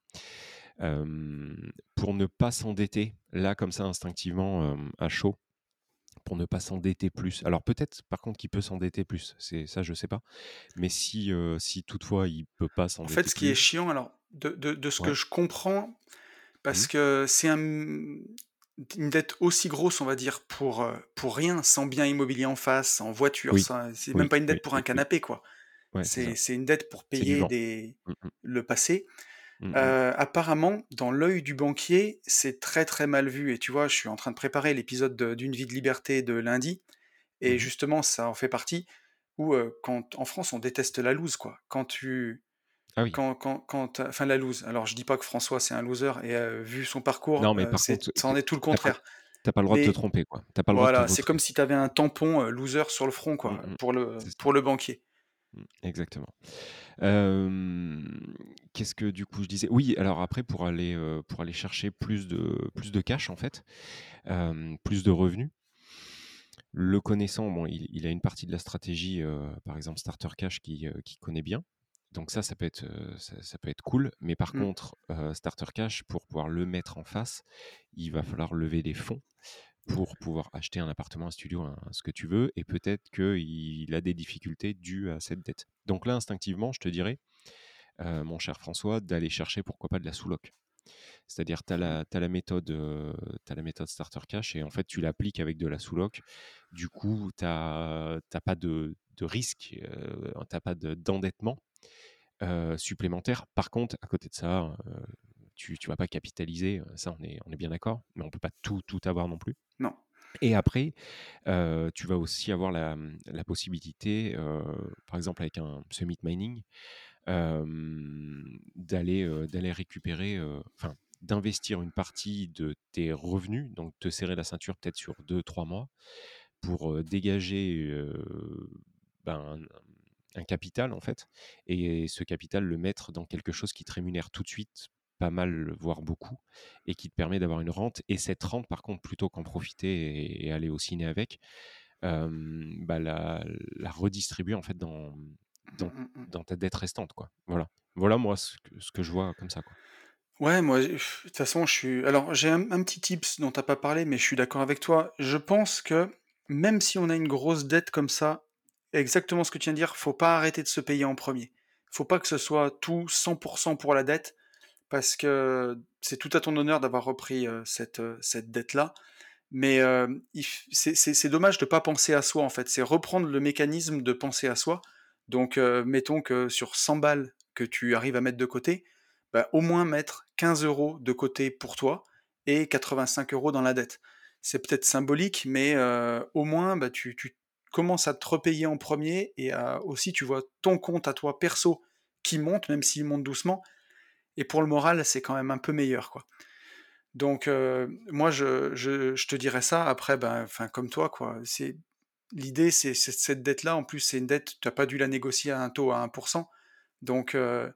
pour ne pas s'endetter, là, comme ça, instinctivement, à chaud, pour ne pas s'endetter plus. Alors peut-être, par contre, qu'il peut s'endetter plus. C'est ça, je sais pas. Mais si, si toutefois il peut pas s'endetter En fait, ce qui est chiant, alors, de, de, de ce que je comprends, parce Mmh. que c'est un, une dette aussi grosse, on va dire, pour, pour rien, sans bien immobilier en face, en voiture, Oui, c'est même pas une oui, dette pour un canapé, quoi. Ouais, c'est une dette pour payer des, Mmh mh. le passé. Mmh mh. Euh, apparemment, dans l'œil du banquier, c'est très très mal vu. Et tu vois, je suis en train de préparer l'épisode de- d'une vie de liberté de lundi, et Mmh mh. justement, ça en fait partie. Où euh, quand en France, on déteste la loose, quoi. Quand tu, Ah oui. quand, quand, quand, t'as- enfin la loose. Alors, je dis pas que François c'est un loser, et euh, vu son parcours, Non, mais euh, par contre, ça en est tout le contraire. tu pas le droit de te tromper, quoi. Pas le droit voilà, c'est comme si tu avais un tampon euh, loser sur le front, Mmh quoi, pour le, pour le banquier. Mmh, exactement. Qu'est-ce que du coup je disais? Oui, alors après pour aller, pour aller chercher plus de plus de cash en fait, plus de revenus. Le connaissant, bon, il il a une partie de la stratégie, par exemple Starter Cash qui, connaît bien. Donc ça, ça peut être, ça ça peut être cool. Mais par Mm. contre, Starter Cash, pour pouvoir le mettre en face, il va falloir lever des fonds pour pouvoir acheter un appartement, un studio, un ce que tu veux et peut-être qu'il a des difficultés dues à cette dette. Donc là, instinctivement, je te dirais, heu, mon cher François, d'aller chercher pourquoi pas de la sous-loc. C'est-à-dire tu as as la méthode, tu as la méthode Starter Cash et en fait, tu l'appliques avec de la sous-loc. Du coup, tu as pas de de risque, heu, tu pas de d'endettement, supplémentaire. Par contre, à côté de ça, tu tu vas pas capitaliser, ça on est on est bien d'accord, mais on peut pas tout, tout avoir non plus. Non. Et après, tu vas aussi avoir la, mmh, la possibilité, par exemple avec un Summit Mining, d'aller, d'aller récupérer, enfin d'investir une partie de tes revenus, donc te serrer la ceinture peut-être sur 2-3 mois pour, dégager, ben, un capital en fait et ce capital le mettre dans quelque chose qui te rémunère tout de suite pas mal, voire beaucoup et qui te permet d'avoir une rente et cette rente par contre plutôt qu'en profiter et et aller au ciné avec, bah, la la redistribuer en fait dans Mm, dans mm, mm. dans ta dette restante quoi. Voilà. Voilà moi ce que ce que je vois comme ça quoi. Ouais, moi, de toute façon, je suis. Alors, j'ai un, un petit tips dont t'as pas parlé, mais je suis d'accord avec toi. Je pense que même si on a une grosse dette comme ça, exactement ce que tu viens de dire, faut pas arrêter de se payer en premier. Faut pas que ce soit tout 100% pour la dette, parce que c'est tout à ton honneur d'avoir repris cette, dette-là. Mais c'est dommage de pas penser à soi, en fait. C'est reprendre le mécanisme de penser à soi. Donc, mettons que sur 100 balles que tu arrives à mettre de côté, bah, au moins mettre 15 euros de côté pour toi et 85 euros dans la dette. C'est peut-être symbolique, mais au moins bah, tu, commences à te repayer en premier et aussi tu vois ton compte à toi perso qui monte, même s'il monte doucement. Et pour le moral, c'est quand même un peu meilleur, quoi. Donc euh, moi, je, je, te dirais ça. Après, ben, comme toi, quoi. C'est l'idée, c'est cette dette-là. En plus, c'est une dette. Tu n'as pas dû la négocier à un taux à 1%. Donc euh,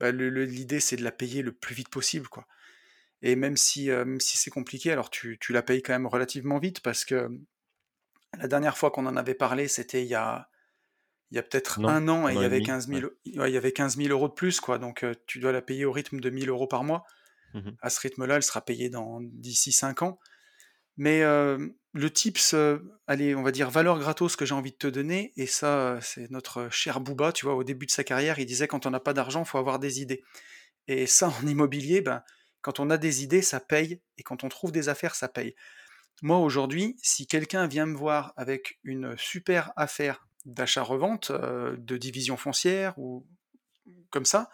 le- l'idée, c'est de la payer le plus vite possible, quoi. Et même si, euh, si c'est compliqué, alors tu, tu la payes quand même relativement vite parce que la dernière fois qu'on en avait parlé, c'était il y a, il y a peut-être un an et il y avait demi, 15 ouais. 000, ouais, il y avait 15 000 euros de plus, quoi. Donc euh, tu dois la payer au rythme de 1000 euros par mois. Mmh À ce rythme-là, elle sera payée dans d'ici 5 ans. Mais euh, le tips, euh, allez, on va dire valeur gratos que j'ai envie de te donner, et ça, c'est notre cher Booba, tu vois, au début de sa carrière, il disait quand on n'a pas d'argent, faut avoir des idées. Et ça, en immobilier, ben, quand on a des idées, ça paye, et quand on trouve des affaires, ça paye. Moi, aujourd'hui, si quelqu'un vient me voir avec une super affaire d'achat-revente, euh, de division foncière, ou comme ça,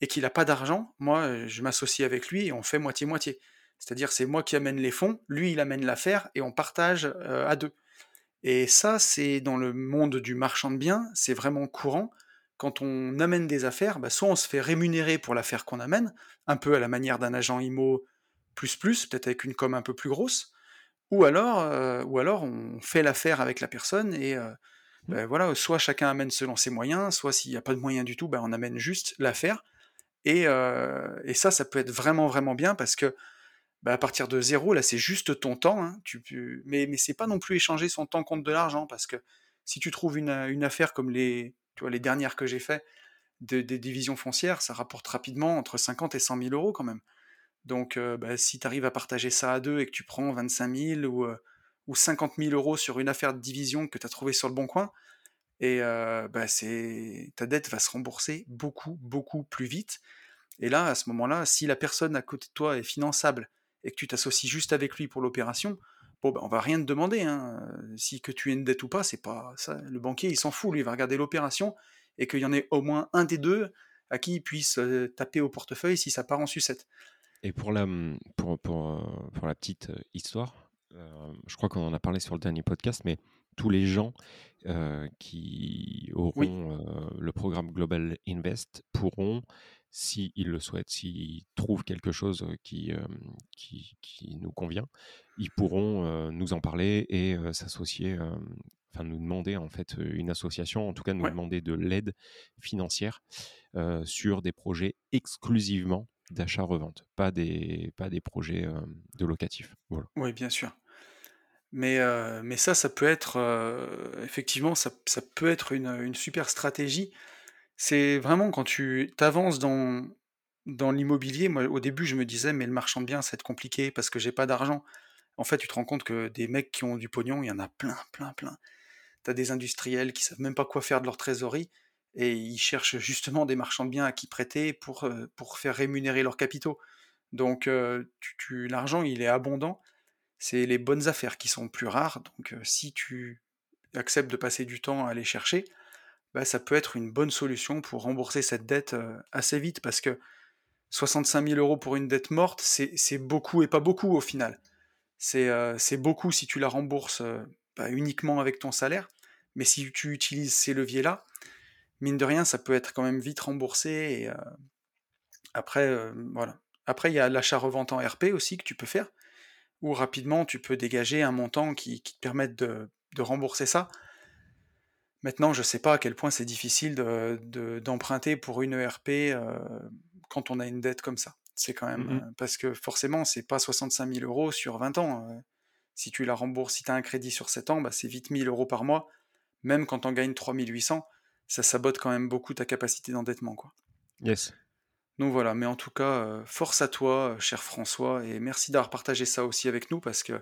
et qu'il n'a pas d'argent, moi, euh, je m'associe avec lui et on fait moitié-moitié. C'est-à-dire, c'est moi qui amène les fonds, lui, il amène l'affaire, et on partage euh, à deux. Et ça, c'est dans le monde du marchand de biens, c'est vraiment courant. Quand on amène des affaires, bah, soit on se fait rémunérer pour l'affaire qu'on amène, un peu à la manière d'un agent IMO plus plus, peut-être avec une com un peu plus grosse, ou alors, ou alors on fait l'affaire avec la personne et. Ben voilà, soit chacun amène selon ses moyens, soit s'il n'y a pas de moyens du tout, ben on amène juste l'affaire. Et, euh, et ça, ça peut être vraiment vraiment bien parce que bah, à partir de zéro, là, c'est juste ton temps. hein, tu. Mais, mais c'est pas non plus échanger son temps contre de l'argent, parce que si tu trouves une, une affaire comme les, tu vois, les dernières que j'ai fait, de- des divisions foncières, ça rapporte rapidement entre 50 et 100 000 euros quand même. Donc, bah, si tu arrives à partager ça à deux et que tu prends 25 000 ou, ou 50 000 euros sur une affaire de division que tu as trouvée sur le bon coin, et bah, ta dette va se rembourser beaucoup, beaucoup plus vite. Et là, à ce moment-là, si la personne à côté de toi est finançable et que tu t'associes juste avec lui pour l'opération, bon, ben, on va rien te demander. Hein. Si que tu aies une dette ou pas, c'est pas ça. Le banquier, il s'en fout. Lui, il va regarder l'opération et qu'il y en ait au moins un des deux à qui il puisse taper au portefeuille si ça part en sucette. Et pour la, mmh, pour, pour, pour la petite histoire, je crois qu'on en a parlé sur le dernier podcast, mais tous les gens qui auront le programme Global Invest pourront s'ils le souhaitent, s'ils trouvent quelque chose qui, qui, qui, nous convient, ils pourront nous en parler et s'associer, enfin nous demander en fait une association, en tout cas nous demander de l'aide financière sur des projets exclusivement d'achat-revente, pas des, pas des projets de locatifs. Voilà. Oui, bien sûr. Mais, mais ça, ça peut être, effectivement, ça, ça peut être une, une super stratégie c'est vraiment quand tu t'avances dans dans l'immobilier, moi au début je me disais: «Mais le marchand de biens ça va être compliqué parce que j'ai pas d'argent». En fait, tu te rends compte que des mecs qui ont du pognon, il y en a plein, plein, plein. Tu as des industriels qui savent même pas quoi faire de leur trésorerie et ils cherchent justement des marchands de biens à qui prêter pour, pour faire rémunérer leurs capitaux. Donc tu l'argent il est abondant, c'est les bonnes affaires qui sont plus rares, donc si tu acceptes de passer du temps à aller chercher, bah, ça peut être une bonne solution pour rembourser cette dette assez vite parce que 65 000 euros pour une dette morte, c'est beaucoup et pas beaucoup au final. C'est beaucoup si tu la rembourses bah, uniquement avec ton salaire, mais si tu utilises ces leviers-là, mine de rien, ça peut être quand même vite remboursé. Après, voilà. Après, il y a l'achat-revente en RP aussi que tu peux faire, où rapidement tu peux dégager un montant qui, te permette de rembourser ça. Maintenant, je ne sais pas à quel point c'est difficile d'emprunter pour une ERP euh, quand on a une dette comme ça. C'est quand même. Mmh euh, parce que forcément, c'est pas 65 000 euros sur 20 ans. Euh. si tu la rembourses, si tu as un crédit sur 7 ans, bah, c'est vite 1000 euros par mois. Même quand on gagne 3800, ça sabote quand même beaucoup ta capacité d'endettement. quoi. Yes. Donc voilà, mais en tout cas, force à toi, cher François, et merci d'avoir partagé ça aussi avec nous, parce que,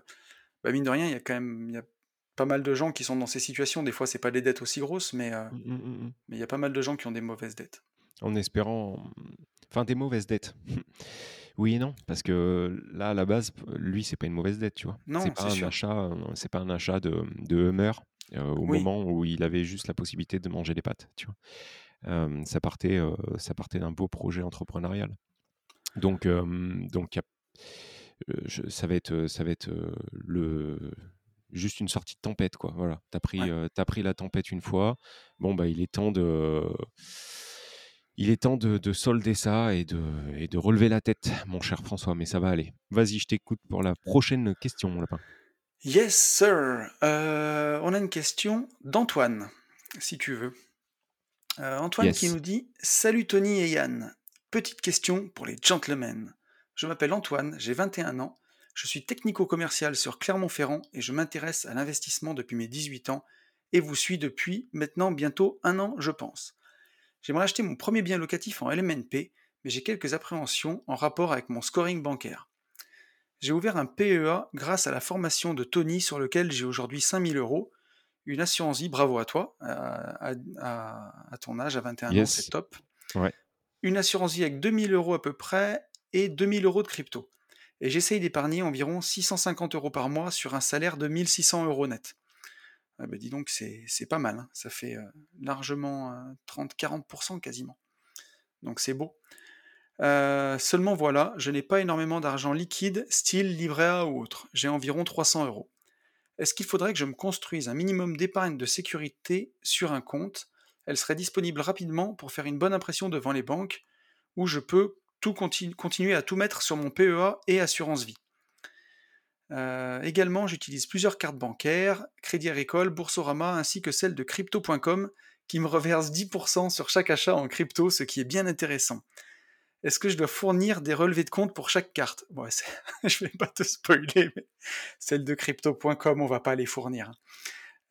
bah, mine de rien, il y a quand même pas mal de gens qui sont dans ces situations. Des fois, c'est pas des dettes aussi grosses, mais euh, mmh, mmh, mmh, mais il y a pas mal de gens qui ont des mauvaises dettes. En espérant, enfin des mauvaises dettes. oui et non, parce que là à la base, lui, c'est pas une mauvaise dette, tu vois. Non, c'est pas un achat, c'est pas un achat de, de Hummer euh, au moment où il avait juste la possibilité de manger des pâtes, tu vois. Ça partait, ça partait d'un beau projet entrepreneurial. Donc, donc ça va être, ça va être le juste une sortie de tempête, quoi. Voilà, t'as pris, as pris la tempête une fois. Bon, bah, il est temps de, il est temps de, solder ça et de, et de relever la tête, mon cher François. Mais ça va aller. Vas-y, je t'écoute pour la prochaine question, mon lapin. Yes, sir. Euh, on a une question d'Antoine, si tu veux. Euh, Antoine qui nous dit Salut Tony et Yann. Petite question pour les gentlemen. Je m'appelle Antoine, j'ai 21 ans je suis technico-commercial sur Clermont-Ferrand et je m'intéresse à l'investissement depuis mes 18 ans et vous suis depuis maintenant bientôt un an, je pense. J'aimerais acheter mon premier bien locatif en LMNP, mais j'ai quelques appréhensions en rapport avec mon scoring bancaire. J'ai ouvert un PEA grâce à la formation de Tony sur lequel j'ai aujourd'hui 5000 euros. Une assurance vie, bravo à toi, à, ton âge, à 21 ans, c'est top. Une assurance vie avec 2000 euros à peu près et 2000 euros de crypto et j'essaye d'épargner environ 650 euros par mois sur un salaire de 1600 euros net. Ah bah dis donc, c'est pas mal, hein. ça fait euh, largement 30-40% euh, quasiment. Donc c'est beau. Euh, seulement voilà, je n'ai pas énormément d'argent liquide, style livret A ou autre. J'ai environ 300 euros. Est-ce qu'il faudrait que je me construise un minimum d'épargne de sécurité sur un compte? Elle serait disponible rapidement pour faire une bonne impression devant les banques, où je peux continuer à tout mettre sur mon PEA et assurance vie. Euh, également, j'utilise plusieurs cartes bancaires, Crédit Agricole, Boursorama, ainsi que celle de crypto.com, qui me reverse 10% sur chaque achat en crypto, ce qui est bien intéressant. Est-ce que je dois fournir des relevés de compte pour chaque carte? Bon, Je vais pas te spoiler, mais celle de crypto.com, on va pas les fournir. Hein.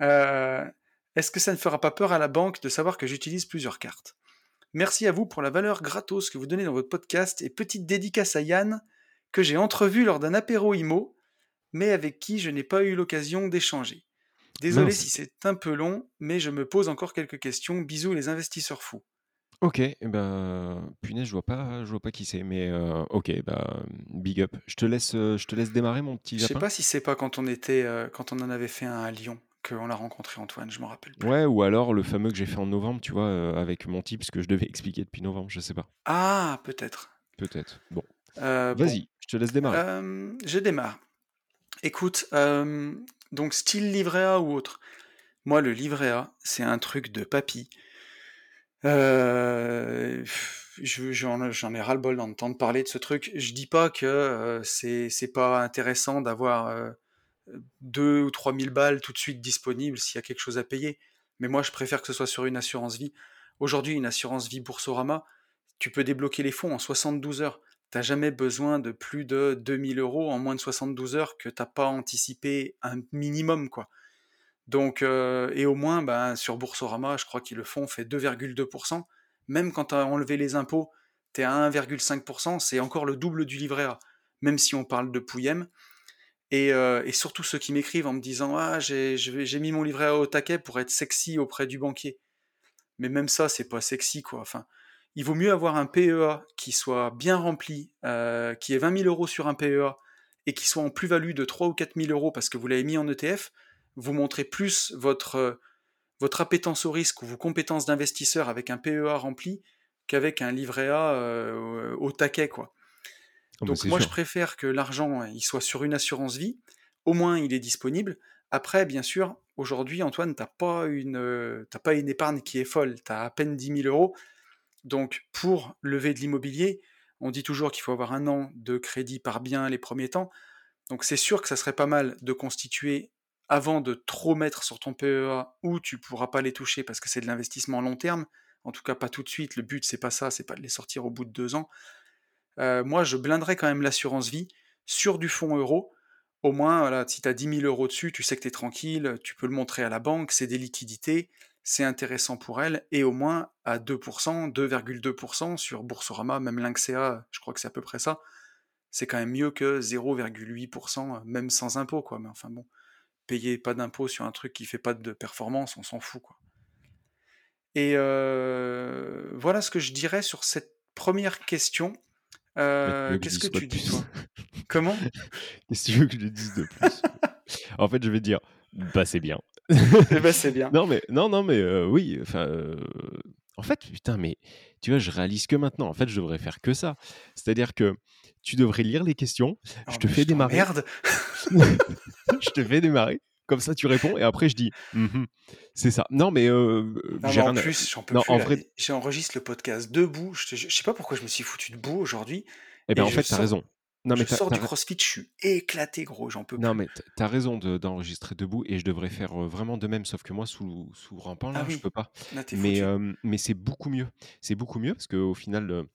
Euh, est-ce que ça ne fera pas peur à la banque de savoir que j'utilise plusieurs cartes? Merci à vous pour la valeur gratos que vous donnez dans votre podcast et petite dédicace à Yann que j'ai entrevu lors d'un apéro IMO, mais avec qui je n'ai pas eu l'occasion d'échanger. Désolé si c'est un peu long, mais je me pose encore quelques questions. Bisous les investisseurs fous. Ok, eh ben, punaise, je vois pas, je vois pas qui c'est, mais euh, ok, bah, big up. Je te laisse, euh, je te laisse démarrer, mon petit Je sais pas si c'est pas quand on était, euh, quand on en avait fait un à Lyon qu'on l'a rencontré Antoine, je me rappelle plus. Ouais, ou alors le fameux que j'ai fait en novembre, tu vois, avec mon type, ce que je devais expliquer depuis novembre, je sais pas. Ah, peut-être. Peut-être. Bon. Vas-y, je te laisse démarrer. je démarre. Écoute, donc style livret A ou autre. Moi, le livret A, c'est un truc de papy. Euh, j'en ai ras-le-bol d'entendre parler de ce truc. Je dis pas que euh, c'est pas intéressant d'avoir euh, 2 ou 3 000 balles tout de suite disponibles s'il y a quelque chose à payer. Mais moi, je préfère que ce soit sur une assurance vie. Aujourd'hui, une assurance vie Boursorama, tu peux débloquer les fonds en 72 heures. T'as jamais besoin de plus de 2000 euros en moins de 72 heures que t'as pas anticipé un minimum, quoi. Donc, et au moins, ben, sur Boursorama, je crois qu'ils le font, fait 2,2%. Même quand tu as enlevé les impôts, tu es à 1,5%, c'est encore le double du livret A, même si on parle de Pouillem. Et, et surtout ceux qui m'écrivent en me disant Ah, j'ai mis mon livret A au taquet pour être sexy auprès du banquier. Mais même ça, c'est pas sexy, quoi. Enfin, il vaut mieux avoir un PEA qui soit bien rempli, qui ait 20 000 euros sur un PEA et qui soit en plus-value de 3 ou 4 000 euros parce que vous l'avez mis en ETF, vous montrez plus votre, euh, votre appétence au risque ou vos compétences d'investisseur avec un PEA rempli qu'avec un livret A euh, au taquet. Quoi. Ah bah, Donc moi, je préfère que l'argent il soit sur une assurance vie. Au moins, il est disponible. Après, bien sûr, aujourd'hui, Antoine, tu n'as pas, une, euh, pas une épargne qui est folle. Tu as à peine 10 000 euros. Donc, pour lever de l'immobilier, on dit toujours qu'il faut avoir un an de crédit par bien les premiers temps. Donc, c'est sûr que ça serait pas mal de constituer avant de trop mettre sur ton PEA où tu pourras pas les toucher parce que c'est de l'investissement long terme. En tout cas, pas tout de suite. Le but, c'est pas ça, c'est pas de les sortir au bout de deux ans. Euh, moi, je blinderais quand même l'assurance vie sur du fonds euro. Au moins, voilà, si tu as 10 000 euros dessus, tu sais que tu es tranquille, tu peux le montrer à la banque, c'est des liquidités, c'est intéressant pour elle, et au moins à 2%, 2,2% sur Boursorama, même l'Inxea, je crois que c'est à peu près ça, c'est quand même mieux que 0,8%, même sans impôt, quoi. Mais enfin bon, payer pas d'impôt sur un truc qui fait pas de performance, on s'en fout quoi. Et euh, voilà ce que je dirais sur cette première question. Euh, qu'est-ce que tu dis toi? Comment? Qu'est-ce que tu veux que je dise de plus? En fait, je vais dire, bah c'est bien. Eh ben, c'est bien. non mais non non mais euh, oui. Enfin, en fait, putain, mais tu vois, je réalise que maintenant. En fait, je devrais faire que ça. C'est-à-dire que tu devrais lire les questions. je te fais démarrer. Merde. je te fais démarrer. Comme ça, tu réponds et après, je dis «Mmh c'est ça. Non, mais euh, j'ai en plus, j'en peux non, plus. En vrai... J'enregistre le podcast debout. Je, je, sais pas pourquoi je me suis foutu debout aujourd'hui. Eh bien, en fait, tu as raison. Non, mais je sors du crossfit, je suis éclaté, gros, j'en peux plus. Non, mais tu as raison d'enregistrer debout et je devrais faire vraiment de même, sauf que moi, sous, sous rampant, là, ah je peux pas. mais mais c'est beaucoup mieux. C'est beaucoup mieux parce qu'au final,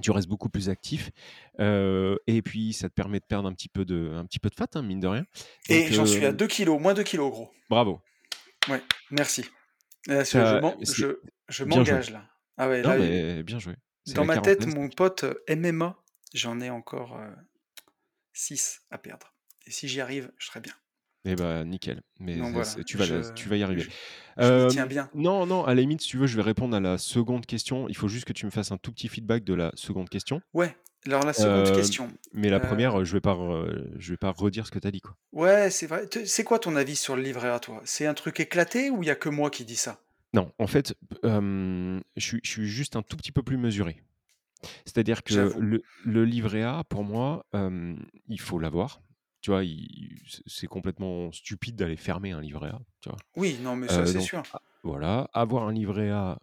tu restes beaucoup plus actif. et puis, ça te permet de perdre un petit peu de, un petit peu de fat, hein, mine de rien. et j'en suis à 2 kilos, moins 2 kilos, gros. Bravo. Ouais, merci. je, je m'engage là. Ah ouais, là, mais bien joué. Dans ma tête, mon pote MMA, j'en ai encore 6 à perdre. Et si j'y arrive, je serai bien. Eh ben nickel. Mais tu, vas, tu vas y arriver. Je, tiens bien. Non, non, à la limite, si tu veux, je vais répondre à la seconde question. Il faut juste que tu me fasses un tout petit feedback de la seconde question. Ouais, alors la seconde question. Mais la première, je vais pas, je vais pas redire ce que tu as dit. Quoi. Ouais, c'est vrai. C'est quoi ton avis sur le livret à toi? C'est un truc éclaté ou il y a que moi qui dis ça? Non, en fait, je, suis, je suis juste un tout petit peu plus mesuré. C'est-à-dire que le, le, livret A, pour moi, il faut l'avoir tu vois, c'est complètement stupide d'aller fermer un livret A, tu vois. Oui, non, mais ça, c'est sûr. Voilà, avoir un livret A,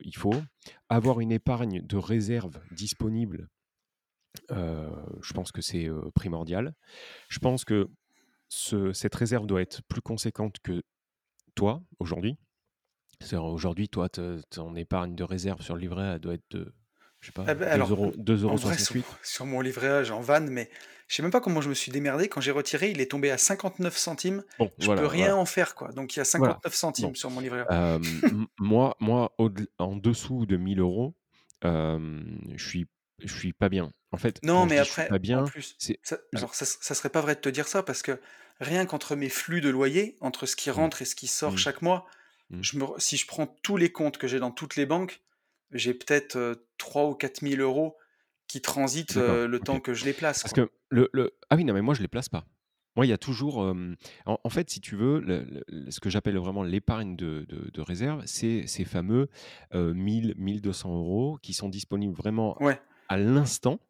il faut. Avoir une épargne de réserve disponible, je pense que c'est primordial. Je pense que cette réserve doit être plus conséquente que toi, aujourd'hui. Aujourd'hui, toi, ton épargne de réserve sur le livret A doit être de, je sais pas, 2,68 eh ben, euros, euros sur, sur, mon livret A, j'en vanne, mais je sais même pas comment je me suis démerdé. Quand j'ai retiré, il est tombé à 59 centimes. Bon, je peux rien en faire, quoi. Donc il y a 59 centimes sur mon livret moi, moi en dessous de 1000 euros, je suis je suis pas bien. En fait, Non, mais dis: «Je suis après, pas en bien», plus, ça alors ça ça serait pas vrai de te dire ça parce que rien qu'entre mes flux de loyer, entre ce qui Mmh. rentre et ce qui sort Mmh. chaque mois, Mmh. je me si je prends tous les comptes que j'ai dans toutes les banques, j'ai peut-être, heu, 3 ou 4 000 € qui transitent, le temps que je les place, Parce quoi. que le le ah oui, non, mais moi je les place pas. Moi, il y a toujours, en en fait, si tu veux, le le le ce que j'appelle vraiment l'épargne de de de réserve, c'est ces fameux, heu, 1 000-1 200 € qui sont disponibles vraiment Ouais, à l'instant,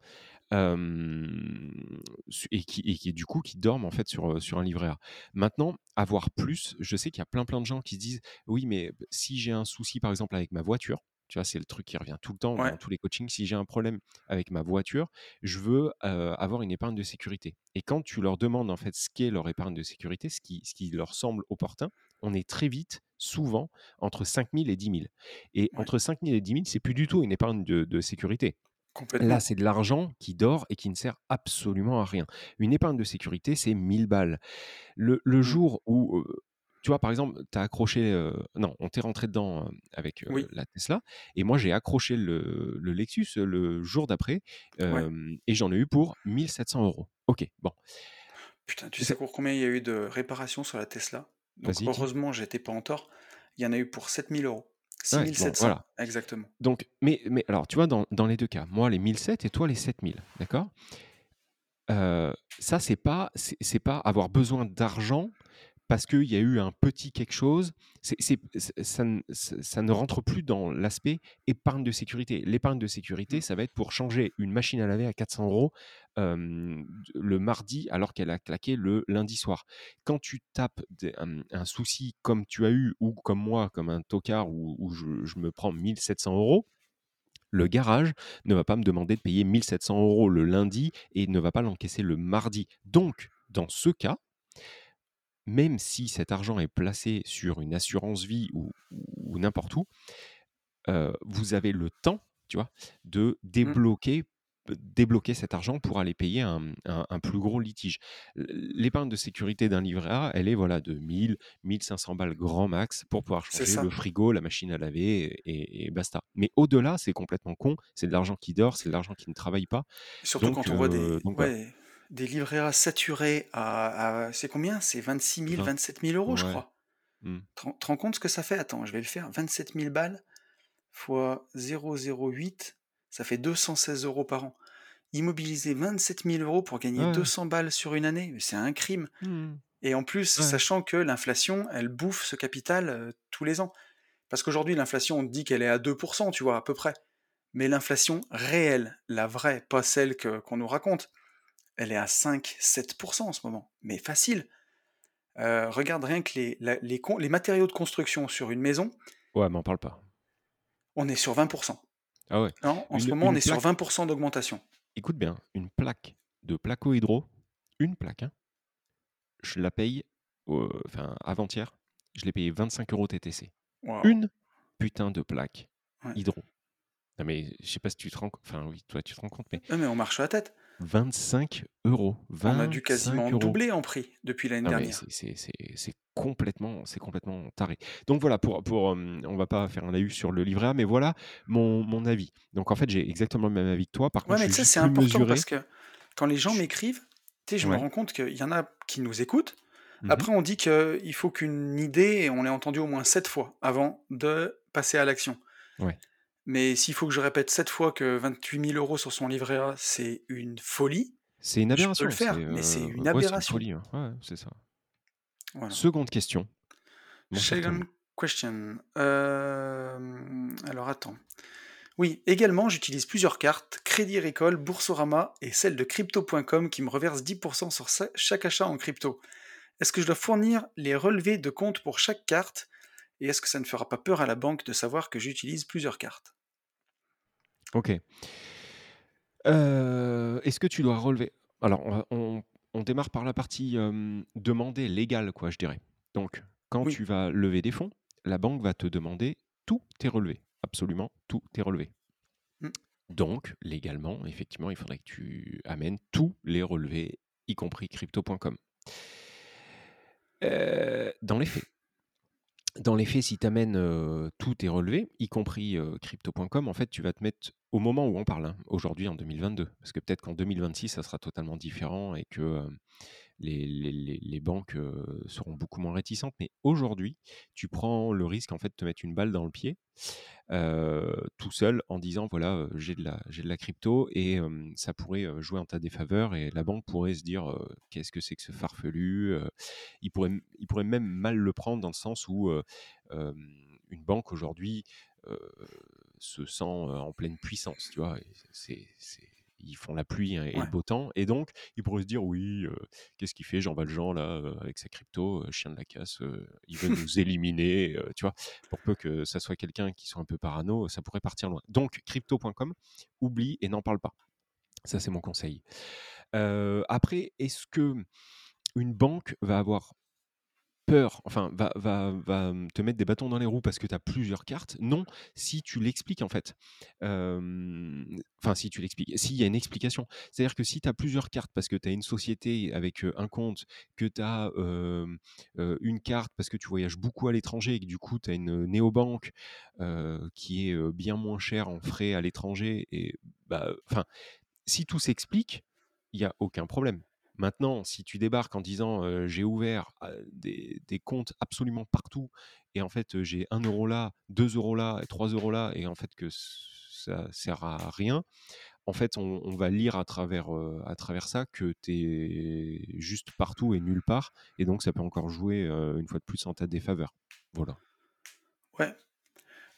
et qui et qui du coup, qui dorment en fait sur, sur un livret A. Maintenant, avoir plus, je sais qu'il y a plein, plein de gens qui se disent: «Oui, mais si j'ai un souci, par exemple, avec ma voiture», tu vois? C'est le truc qui revient tout le temps ouais, dans tous les coachings. «Si j'ai un problème avec ma voiture, je veux, avoir une épargne de sécurité» et quand tu leur demandes, en fait, ce qu'est leur épargne de sécurité, ce qui ce qui leur semble opportun, on est très vite, souvent, entre 5 000 et 10 000 et ouais, entre 5 000 et 10 000, c'est plus du tout une épargne de de sécurité. Là, c'est de l'argent qui dort et qui ne sert absolument à rien. Une épargne de sécurité, c'est 1000 balles. Le le Mmh. jour où, tu vois, par exemple, tu as accroché, non, on t'est rentré dedans, avec, Oui, la Tesla et moi, j'ai accroché le le Lexus, le jour d'après, ouais. et j'en ai eu pour 1 700 €. OK, bon. Putain, tu sais pour combien il y a eu de réparations sur la Tesla? Donc heureusement, j'étais pas en tort. Il y en a eu pour 7 000 €. Ouais, 6 bon, 700 voilà. exactement. Donc mais mais alors, tu vois, dans dans les 2 cas, moi, les 1 700 et toi, les 7 000, d'accord? Ça, c'est pas c'est pas avoir besoin d'argent parce qu'il y a eu un petit quelque chose. Ça ne ç ça ne rentre plus dans l'aspect épargne de sécurité. L'épargne de sécurité, Mmh. ça va être pour changer une machine à laver à 400 €, hem, d le mardi alors qu'elle a claqué le lundi soir. Quand tu tapes des un un souci comme tu as eu ou comme moi, comme un tocard où où je je me prends 1 700 €, le garage ne va pas me demander de payer 1 700 € le lundi et ne va pas l'encaisser le mardi. Donc, dans ce cas, même si cet argent est placé sur une assurance vie ou ou n'importe où, vous avez le temps, tu vois, de Mmh. débloquer débloquer cet argent pour aller payer un, un un plus gros litige. L'épargne de sécurité d'un livret A, elle est, voilà, de 1 000-1 500 balles grand max pour pouvoir changer le frigo, la machine à laver et et basta. Mais au-delà, c'est complètement con, c'est de l'argent qui dort, c'est de l'argent qui ne travaille pas. Surtout Donc quand on voit des donc voilà. ouais, des livrets A saturés à à c'est combien? C'est 26 000, 20 27 000 €, je ouais. crois. Mmh. Tu te rends compte ce que ça fait? Attends, je vais le faire, 27 000 balles fois 0,08, ça fait 216 € par an. Immobiliser 27 000 € pour Ouais, gagner ouais. 200 balles sur une année, c'est un crime Mmh et en plus, Ouais. sachant que l'inflation, elle bouffe ce capital, heu, tous les ans. Parce qu'aujourd'hui, l'inflation, on dit qu'elle est à 2% tu vois, à peu près. Mais l'inflation réelle, la vraie, pas celle qu'on nous raconte, elle est à 5-7% en ce moment, mais facile. Heu, regarde rien que les la les con les matériaux de construction sur une maison, Ouais, m'en parle pas. on est sur 20% Ah ouais. Non, en ce moment, on est sur plaque 20% d'augmentation. écoute bien, une plaque de placo-hydro, une plaque, hein, je la paye, enfin avant-hier, je l'ai payée 25 € TTC. Waouh! Une putain de plaque Ouais. hydro. Non mais je sais pas si tu te rends enfin oui, toi tu te rends compte, mais Ouais, mais on marche sur la tête. 25 €, On a dû 25 quasiment €. doubler en prix depuis l'année mais dernière. c'est complètement c'est complètement taré. Donc voilà pour pour, hem, on va pas faire un laïus sur le livret A, mais voilà mon mon avis. Donc en fait, j'ai exactement le même avis que toi. Par Ouais, contre, mais juste c'est important mesuré. parce que quand les gens m'écrivent, je me rends compte qu'il y en a qui nous écoutent. Mmh Après, on dit qu'il faut qu'une idée, et on l'a entendu au moins 7 fois avant de passer à l'action. Ouais. Mais s'il faut que je répète 7 fois que 28 000 € sur son livret A, c'est une folie, C'est une je peux le aberration, c'est, faire, mais c'est une ouais, c'est une aberration. folie, hein. Ouais, c'est ça. Voilà. Seconde question, cher Second question. Hem, alors attends. Oui, également, j'utilise plusieurs cartes, Crédit Agricole, Boursorama et celle de crypto.com qui me reverse 10 sur sa chaque achat en crypto. Est-ce que je dois fournir les relevés de compte pour chaque carte? Et est-ce que ça ne fera pas peur à la banque de savoir que j'utilise plusieurs cartes? OK. Heu, est-ce que tu dois relever? Alors on va on on démarre par la partie, hem, demandée légale quoi, je dirais. Donc quand Oui. tu vas lever des fonds, la banque va te demander tous tes relevés, absolument tous tes relevés. Mmh. Donc légalement, effectivement, il faudrait que tu amènes tous les relevés, y compris crypto.com. Heu, dans les faits dans les faits, si tu amènes tous tes relevés, y compris crypto.com, en fait, tu vas te mettre au moment où on parle, hein, aujourd'hui en 2022. Parce que peut-être qu'en 2026, ça sera totalement différent et que les- banques seront beaucoup moins réticentes. Mais aujourd'hui, tu prends le risque en fait de te mettre une balle dans le pied tout seul en disant voilà, j'ai de, la, j'ai de la crypto et ça pourrait jouer en ta défaveur et la banque pourrait se dire qu'est-ce que c'est que ce farfelu il, pourrait, il pourrait même mal le prendre dans le sens où une banque aujourd'hui se sent en pleine puissance, tu vois. C'est, ils font la pluie et le beau temps. Et donc, ils pourraient se dire oui, qu'est-ce qu'il fait Jean Valjean là avec sa crypto, chien de la casse, il veut nous éliminer, tu vois? Pour peu que ça soit quelqu'un qui soit un peu parano, ça pourrait partir loin. Donc, crypto.com, oublie et n'en parle pas. Ça, c'est mon conseil. après, est-ce que une banque va avoir peur, enfin, va, te mettre des bâtons dans les roues parce que tu as plusieurs cartes. Non, si tu l'expliques en fait. Enfin, si tu l'expliques, s'il y a une explication. C'est-à-dire que si tu as plusieurs cartes parce que tu as une société avec un compte, que tu as une carte parce que tu voyages beaucoup à l'étranger et que du coup tu as une néobanque qui est bien moins chère en frais à l'étranger, et bah, si tout s'explique, il n'y a aucun problème. Maintenant, si tu débarques en disant j'ai ouvert des, comptes absolument partout et en fait j'ai 1 euro là, 2 euros là 3 euros là et en fait que ça sert à rien, en fait on, va lire à travers, à travers ça que tu es juste partout et nulle part et donc ça peut encore jouer une fois de plus en ta défaveur. Voilà. Ouais.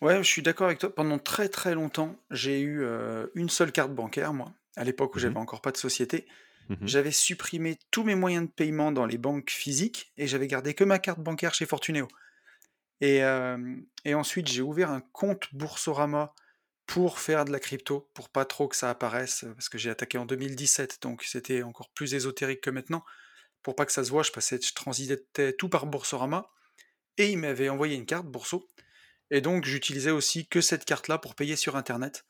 Ouais, je suis d'accord avec toi. Pendant très très longtemps, j'ai eu une seule carte bancaire, moi, à l'époque où mmh j'avais encore pas de société. Mmh j'avais supprimé tous mes moyens de paiement dans les banques physiques et j'avais gardé que ma carte bancaire chez Fortuneo. Et, ensuite, j'ai ouvert un compte Boursorama pour faire de la crypto, pour pas trop que ça apparaisse, parce que j'ai attaqué en 2017, donc c'était encore plus ésotérique que maintenant. Pour pas que ça se voit, je passais, je transitais tout par Boursorama, et il m'avait envoyé une carte Bourso, et donc j'utilisais aussi que cette carte-là pour payer sur Internet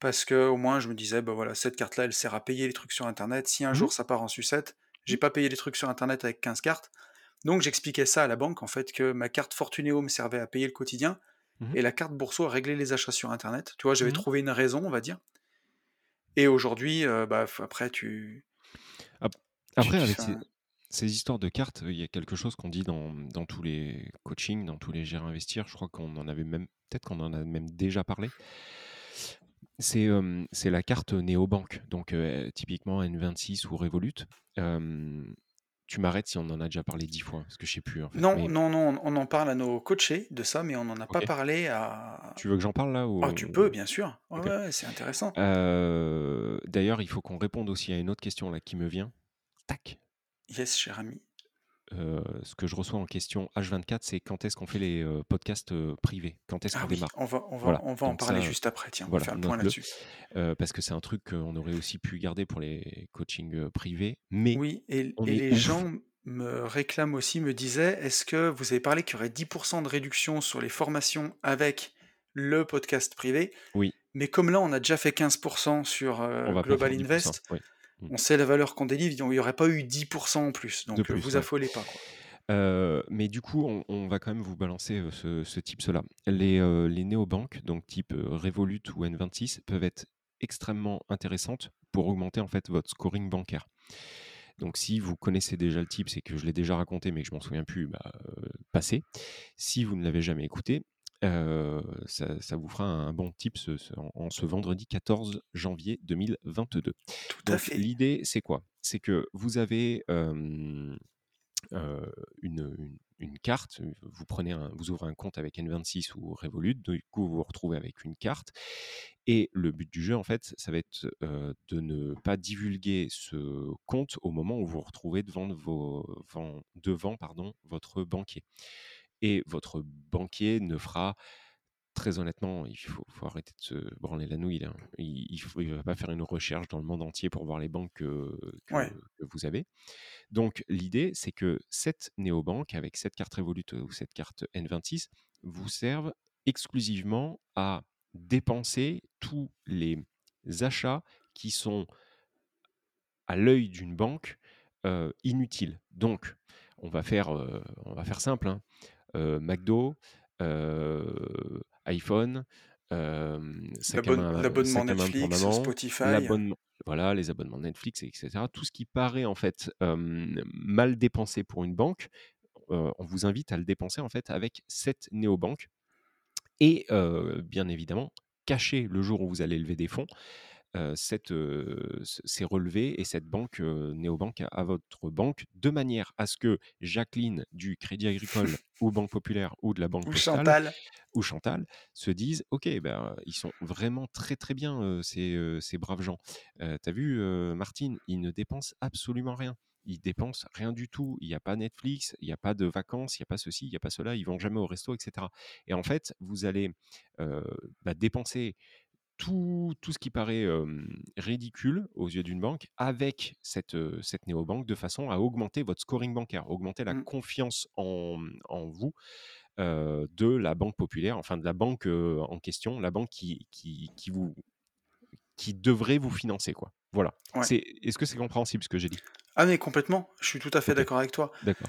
parce que au moins je me disais, bah voilà, cette carte-là, elle sert à payer les trucs sur Internet. Si un mmh jour ça part en sucette, j'ai mmh. pas payé les trucs sur Internet avec 15 cartes. Donc j'expliquais ça à la banque, en fait, que ma carte Fortunéo me servait à payer le quotidien, mmh et la carte Bourso à régler les achats sur Internet. Tu vois, j'avais trouvé une raison, on va dire. Et aujourd'hui, euh, bah, après, tu... Après, avec ces, histoires de cartes, il y a quelque chose qu'on dit dans, dans, tous les coachings, dans tous les gérer investir. Je crois qu'on en avait même, peut-être qu'on en a même déjà parlé. C'est la carte néobanque, donc typiquement N26 ou Revolut. tu m'arrêtes si on en a déjà parlé dix fois, parce que je sais plus. Non, non, non, on en parle à nos coachés de ça, mais on n'en a pas parlé à. Tu veux que j'en parle là ou... Ah, tu peux, bien sûr. Ouais, c'est intéressant. D'ailleurs, il faut qu'on réponde aussi à une autre question là qui me vient. Tac. Yes, cher ami ce que je reçois en question H24, c'est quand est-ce qu'on fait les podcasts privés? Quand est-ce ah qu'on démarre? On va, on va, on va en parler juste après, tiens, on va faire le point là-dessus. parce que c'est un truc qu'on aurait aussi pu garder pour les coachings privés. Mais oui, et, les gens me réclament aussi, me disaient est-ce que vous avez parlé qu'il y aurait 10% de réduction sur les formations avec le podcast privé? Oui. Mais comme là, on a déjà fait 15% sur Global Invest. Mmh. On sait la valeur qu'on délivre, il n'y aurait pas eu 10% en plus. Donc ne vous affolez pas. mais du coup, on, va quand même vous balancer ce, ce type-là. Les, les néobanques, donc type Revolut ou N26, peuvent être extrêmement intéressantes pour augmenter en fait votre scoring bancaire. Donc si vous connaissez déjà le type, c'est que je l'ai déjà raconté mais que je m'en souviens plus, bah, passez. Si vous ne l'avez jamais écouté, ça, vous fera un bon tip en, ce vendredi 14 janvier 2022. Tout à fait. L'idée, c'est quoi? C'est que vous avez une, carte, vous, prenez vous ouvrez un compte avec N26 ou Revolut, du coup vous vous retrouvez avec une carte. Et le but du jeu, en fait, ça va être de ne pas divulguer ce compte au moment où vous vous retrouvez devant, vos, devant pardon, votre banquier et votre banquier ne fera très honnêtement, il faut, arrêter de se branler la nouille. Il ne va pas faire une recherche dans le monde entier pour voir les banques que, vous avez. Donc l'idée, c'est que cette néobanque, avec cette carte Revolut ou cette carte N26, vous serve exclusivement à dépenser tous les achats qui sont à l'œil d'une banque inutiles. Donc, on va faire, on va faire simple. Hein McDo, iPhone, l'abonnement Netflix, Spotify. Voilà, les abonnements Netflix, etc. Tout ce qui paraît en fait mal dépensé pour une banque, on vous invite à le dépenser en fait avec cette néobanque. Et bien évidemment, cacher le jour où vous allez lever des fonds, cette, ces relevés et cette banque, néobanque à, votre banque, de manière à ce que Jacqueline du Crédit Agricole ou Banque Populaire ou de la Banque ou Postale Chantal. ou Chantal se disent Ok, ben, ils sont vraiment très très bien ces, ces braves gens. T'as vu, Martine, ils ne dépensent absolument rien ils dépensent rien du tout. Il n'y a pas Netflix, il n'y a pas de vacances, il n'y a pas ceci, il n'y a pas cela, ils vont jamais au resto, etc. Et en fait, vous allez bah, dépenser tout, tout, ce qui paraît ridicule aux yeux d'une banque avec cette, cette néobanque de façon à augmenter votre scoring bancaire, augmenter la Mmh. confiance en, en vous de la banque populaire, enfin de la banque en question, la banque qui, qui, qui, vous, qui devrait vous financer. Quoi. Voilà. Ouais. C'est, est-ce que c'est compréhensible ce que j'ai dit? Ah mais complètement, je suis tout à fait d'accord avec toi. D'accord.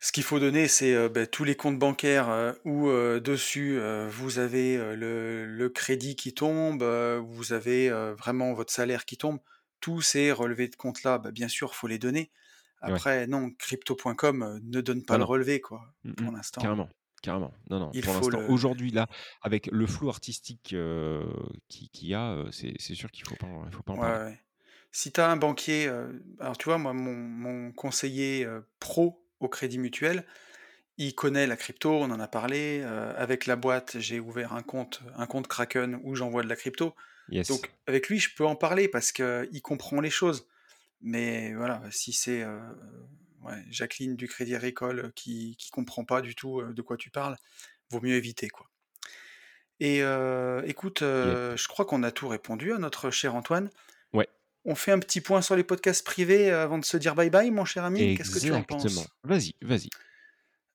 Ce qu'il faut donner, c'est euh, ben, tous les comptes bancaires euh, où euh, dessus vous avez le, le crédit qui tombe, vous avez vraiment votre salaire qui tombe. Tous ces relevés de compte-là, ben, bien sûr, faut les donner. Ouais. Après, non, crypto.com ne donne pas Non, le relevé, quoi, Mm, pour mm, l'instant. Carrément. Carrément. Non, non. Il Pour l'instant, le... aujourd'hui, là, avec le flou artistique euh, qui- qu'il y a, c'est sûr qu'il faut pas, il faut pas en parler. ouais. Si tu as un banquier, alors tu vois, moi, mon, mon conseiller pro au Crédit Mutuel, il connaît la crypto, on en a parlé. euh, avec la boîte, j'ai ouvert un compte, un compte Kraken où j'envoie de la crypto. Yes. Donc avec lui, je peux en parler parce qu'il comprend les choses. Mais voilà, si c'est euh, ouais, Jacqueline du Crédit Agricole qui comprend pas du tout euh, de quoi tu parles, vaut mieux éviter quoi. Et euh, écoute, Yep. je crois qu'on a tout répondu à notre cher Antoine. Ouais. On fait un petit point sur les podcasts privés euh, avant de se dire bye bye, mon cher ami. Qu'est-ce que tu en Exactement. penses? Vas-y, vas-y.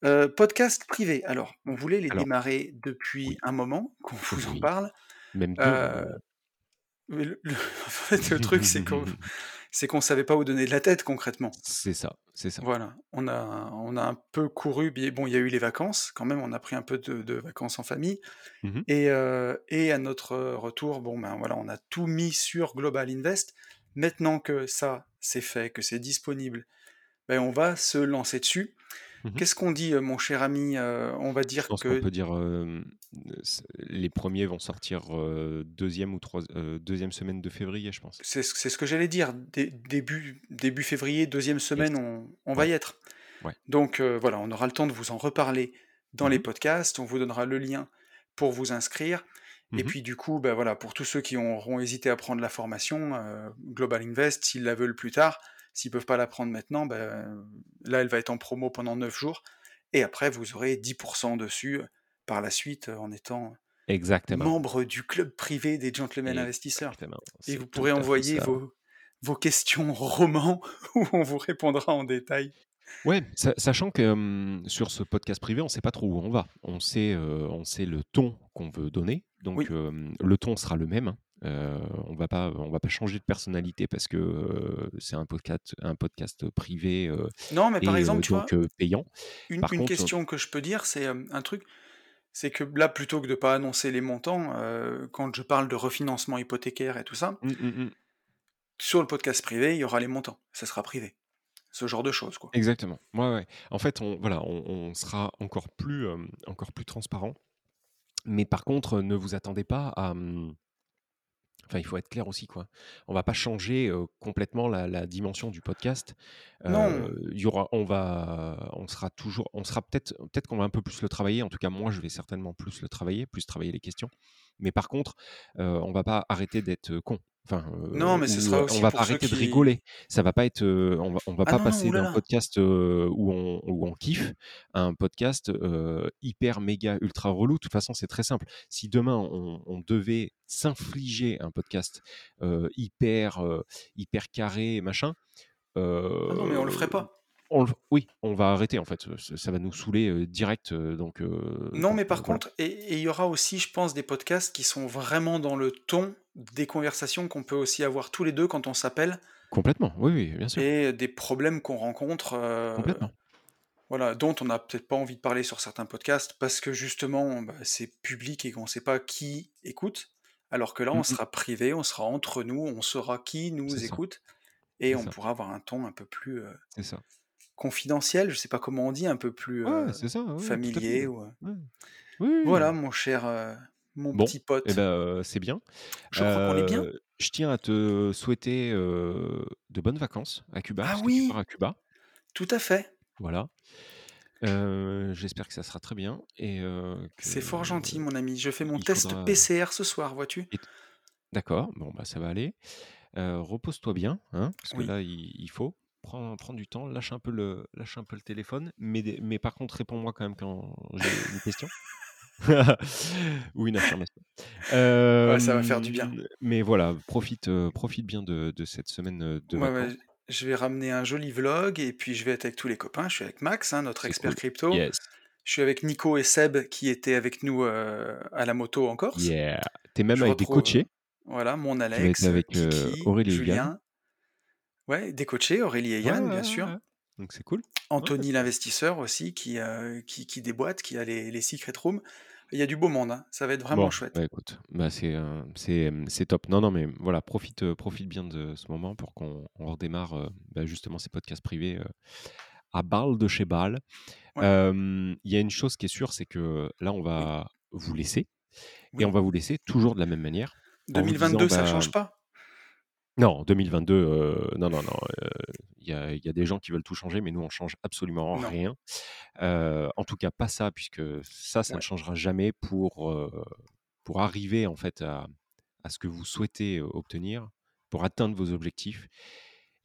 euh, podcast privé. Alors, on voulait les Alors, démarrer depuis oui, un moment, qu'on vous en parle. Même deux. Euh, mais le, le- en fait, le truc, c'est qu'on c'est qu'on savait pas où donner de la tête concrètement. C'est ça, c'est ça. Voilà, on a, on a un peu couru. Bon, il y a eu les vacances, quand même, on a pris un peu de, de vacances en famille. Mhm. Et, euh, et à notre retour, bon, ben voilà, on a tout mis sur Global Invest. Maintenant que ça, c'est fait, que c'est disponible, ben on va se lancer dessus. Mhm. Qu'est-ce qu'on dit, euh, mon cher ami Euh, On va dire que peut dire euh, les premiers vont sortir euh, deuxième ou trois, euh, deuxième semaine de février, je pense. c'est ce que j'allais dire. Dé- début, début février, deuxième semaine, on, on va y être. Ouais. Donc voilà, on aura le temps de vous en reparler dans les Mhm. podcasts. On vous donnera le lien pour vous inscrire. Et Mhm. puis du coup, ben voilà, pour tous ceux qui auront hésité à prendre la formation, euh, Global Invest, s'ils la veulent plus tard, s'ils peuvent pas la prendre maintenant, ben, là, elle va être en promo pendant 9 jours. Et après, vous aurez 10% dessus euh, par la suite euh, en étant Exactement. membre du club privé des gentlemen investisseurs. Et vous pourrez envoyer vos, vos questions romans où on vous répondra en détail. Ouais, sa- sachant que hum, sur ce podcast privé, on ne sait pas trop où on va. On sait, euh, on sait le ton qu'on veut donner. Donc Oui. le ton sera le même. hein. Euh, on va pas, on va pas changer de personnalité parce que euh, c'est un podcast, un podcast privé euh, Non, mais par et exemple, euh, tu vois, donc euh, payant. une, Par une contre, question que je peux dire, c'est euh, un truc, c'est que là, plutôt que de pas annoncer les montants, euh, quand je parle de refinancement hypothécaire et tout ça, hum, hum, hum, sur le podcast privé, il y aura les montants. Ça sera privé. Ce genre de choses, quoi. exactement. Ouais, ouais. En fait, on, voilà, on, on sera encore plus, euh, encore plus transparent. Mais par contre, ne vous attendez pas à. hum, Enfin, il faut être clair aussi, quoi. On va pas changer euh, complètement la, la dimension du podcast. Non, Euh, il y aura, on va, on sera toujours, on sera peut-être, peut-être qu'on va un peu plus le travailler. En tout cas, moi, je vais certainement plus le travailler, plus travailler les questions. Mais par contre, on va pas arrêter d'être con. Enfin, non, mais ce sera euh, on aussi va pas arrêter de rigoler. Ça va pas être, on va, on va Ah pas non, passer d'un podcast où on, où on kiffe à un podcast euh, hyper méga ultra relou. De toute façon, c'est très simple. Si demain on, on devait s'infliger un podcast euh, hyper, euh, hyper carré, machin. Ah non, mais on le ferait pas. On oui, on va arrêter en fait. Ça, va nous saouler euh, direct. euh, donc, euh, Non, mais par voilà. contre, et il y aura aussi, je pense, des podcasts qui sont vraiment dans le ton des conversations qu'on peut aussi avoir tous les deux quand on s'appelle Complètement, oui, oui, bien sûr. et des problèmes qu'on rencontre. Complètement. Voilà, dont on n'a peut-être pas envie de parler sur certains podcasts parce que justement, bah, c'est public et qu'on ne sait pas qui écoute. Alors que là, on Mmh mh. sera privé, on sera entre nous, on saura qui nous ça, écoute et on ça. pourra avoir un ton un peu plus, C'est ça. Confidentiel, je sais pas comment on dit, un peu plus, Ouais, ça, ouais, fait, familier ouais. ou, heu Ouais. Oui, oui, voilà mon cher, heu, mon Bon, petit et pote. bah, heu, c'est bien. Je crois qu'on est bien? Je tiens à te souhaiter, de bonnes vacances à Cuba, Ah puisque tu pars oui! à Cuba. Tout à fait. Voilà. J'espère que ça sera très bien et C'est fort gentil mon ami, je fais mon test faudra PCR ce soir, vois-tu? et d'accord, bon, bah, ça va aller. Repose-toi bien, hein, parce que là, il il faut. Prends prends du temps, lâche un peu le lâche un peu le téléphone, mais mais par contre, réponds-moi quand même quand j'ai une question ou une affirmation. Ouais, ça va faire du bien. Mais voilà, profite, heu, profite bien de de cette semaine, heu, de Ouais, vacances. ouais, je vais ramener un joli vlog et puis je vais être avec tous les copains. Je suis avec Max, hein, notre expert cool. crypto. Yes. Je suis avec Nico et Seb qui étaient avec nous, heu, à la moto en Corse. Yeah. Tu es même Je avec des coachés. voilà, mon Alex, avec, Kiki, Aurélie et Yann. Julien. Ouais, des coachés, Aurélie et Yann, ouais, bien sûr. Donc c'est cool. Anthony l'investisseur aussi qui, heu, qui qui déboîte, qui a les les secret rooms. Il y a du beau monde, hein, ça va être vraiment Bon, chouette. bah, écoute, bah, c'est, heu, c'est, mmh, c'est top. Non, non, mais voilà, profite, profite bien de ce moment pour qu'on on redémarre, bah, justement ces podcasts privés, à Bâle de chez Bâle. Ouais. Il y a une chose qui est sûre, c'est que là, on Oui. va vous laisser et on va vous laisser toujours de la même manière en vous disant, 2022, ça bah change pas? Non, 2022, heu, non, non, non, il y a il y a des gens qui veulent tout changer, mais nous, on change absolument Non. rien. Heu, en tout cas, pas ça, puisque ça, ça ne changera jamais pour, pour arriver en fait à à ce que vous souhaitez, obtenir, pour atteindre vos objectifs.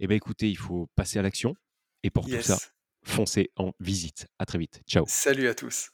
Et bah, écoutez, il faut passer à l'action et pour tout ça, foncez en visite. À très vite. Ciao. Salut à tous.